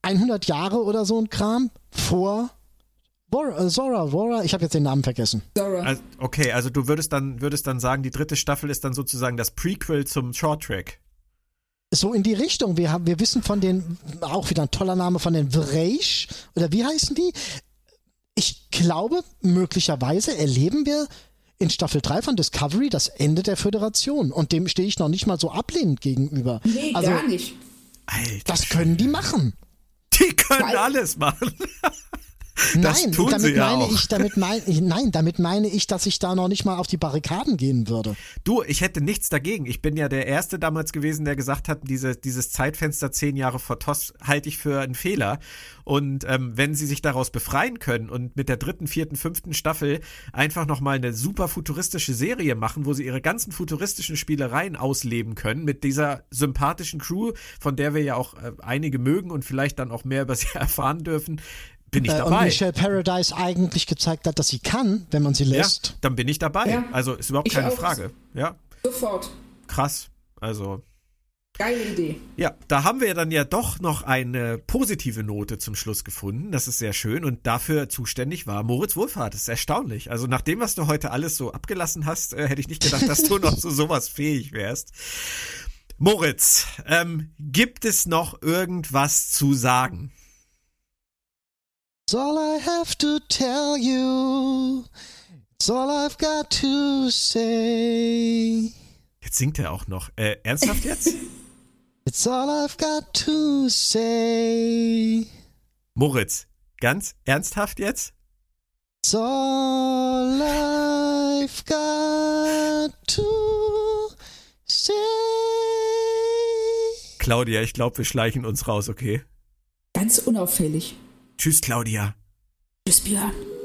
100 Jahre oder so ein Kram vor Bora, äh, Zora. Zora, ich habe jetzt den Namen vergessen. Zora. Also, okay, also du würdest dann, würdest dann sagen, die dritte Staffel ist dann sozusagen das Prequel zum Short Track. So in die Richtung. Wir, haben, wir wissen von den, auch wieder ein toller Name, von den Vreish, oder wie heißen die? Ich glaube, möglicherweise erleben wir in Staffel 3 von Discovery das Ende der Föderation. Und dem stehe ich noch nicht mal so ablehnend gegenüber. nee, also, gar nicht. Alter, das können die machen. die können Weil- alles machen. Das nein, tun damit sie ja meine auch. ich, damit meine ich, nein, damit meine ich, dass ich da noch nicht mal auf die Barrikaden gehen würde. Du, ich hätte nichts dagegen. Ich bin ja der Erste damals gewesen, der gesagt hat, diese, dieses Zeitfenster zehn Jahre vor TOS halte ich für einen Fehler. Und ähm, wenn sie sich daraus befreien können und mit der dritten, vierten, fünften Staffel einfach nochmal eine super futuristische Serie machen, wo sie ihre ganzen futuristischen Spielereien ausleben können, mit dieser sympathischen Crew, von der wir ja auch äh, einige mögen und vielleicht dann auch mehr über sie erfahren dürfen, bin ich Äh, und dabei. Michelle Paradise eigentlich gezeigt hat, dass sie kann, wenn man sie Ja, lässt. dann bin ich dabei. Ja. Also ist überhaupt Ich keine auch. Frage. Ja, Sofort. krass. Also Geile Idee. Ja, da haben wir dann ja doch noch eine positive Note zum Schluss gefunden. Das ist sehr schön und dafür zuständig war Moritz Wohlfahrt. Das ist erstaunlich. Also nach dem, was du heute alles so abgelassen hast, äh, hätte ich nicht gedacht, dass du noch zu sowas fähig wärst. Moritz, ähm, gibt es noch irgendwas zu sagen? It's all I have to tell you. It's all I've got to say. Jetzt singt er auch noch. Äh, ernsthaft jetzt? It's all I've got to say. Moritz, ganz ernsthaft jetzt? It's all I've got to say. Claudia, ich glaube, wir schleichen uns raus, okay? Ganz unauffällig. Tschüss, Claudia. Tschüss, Björn.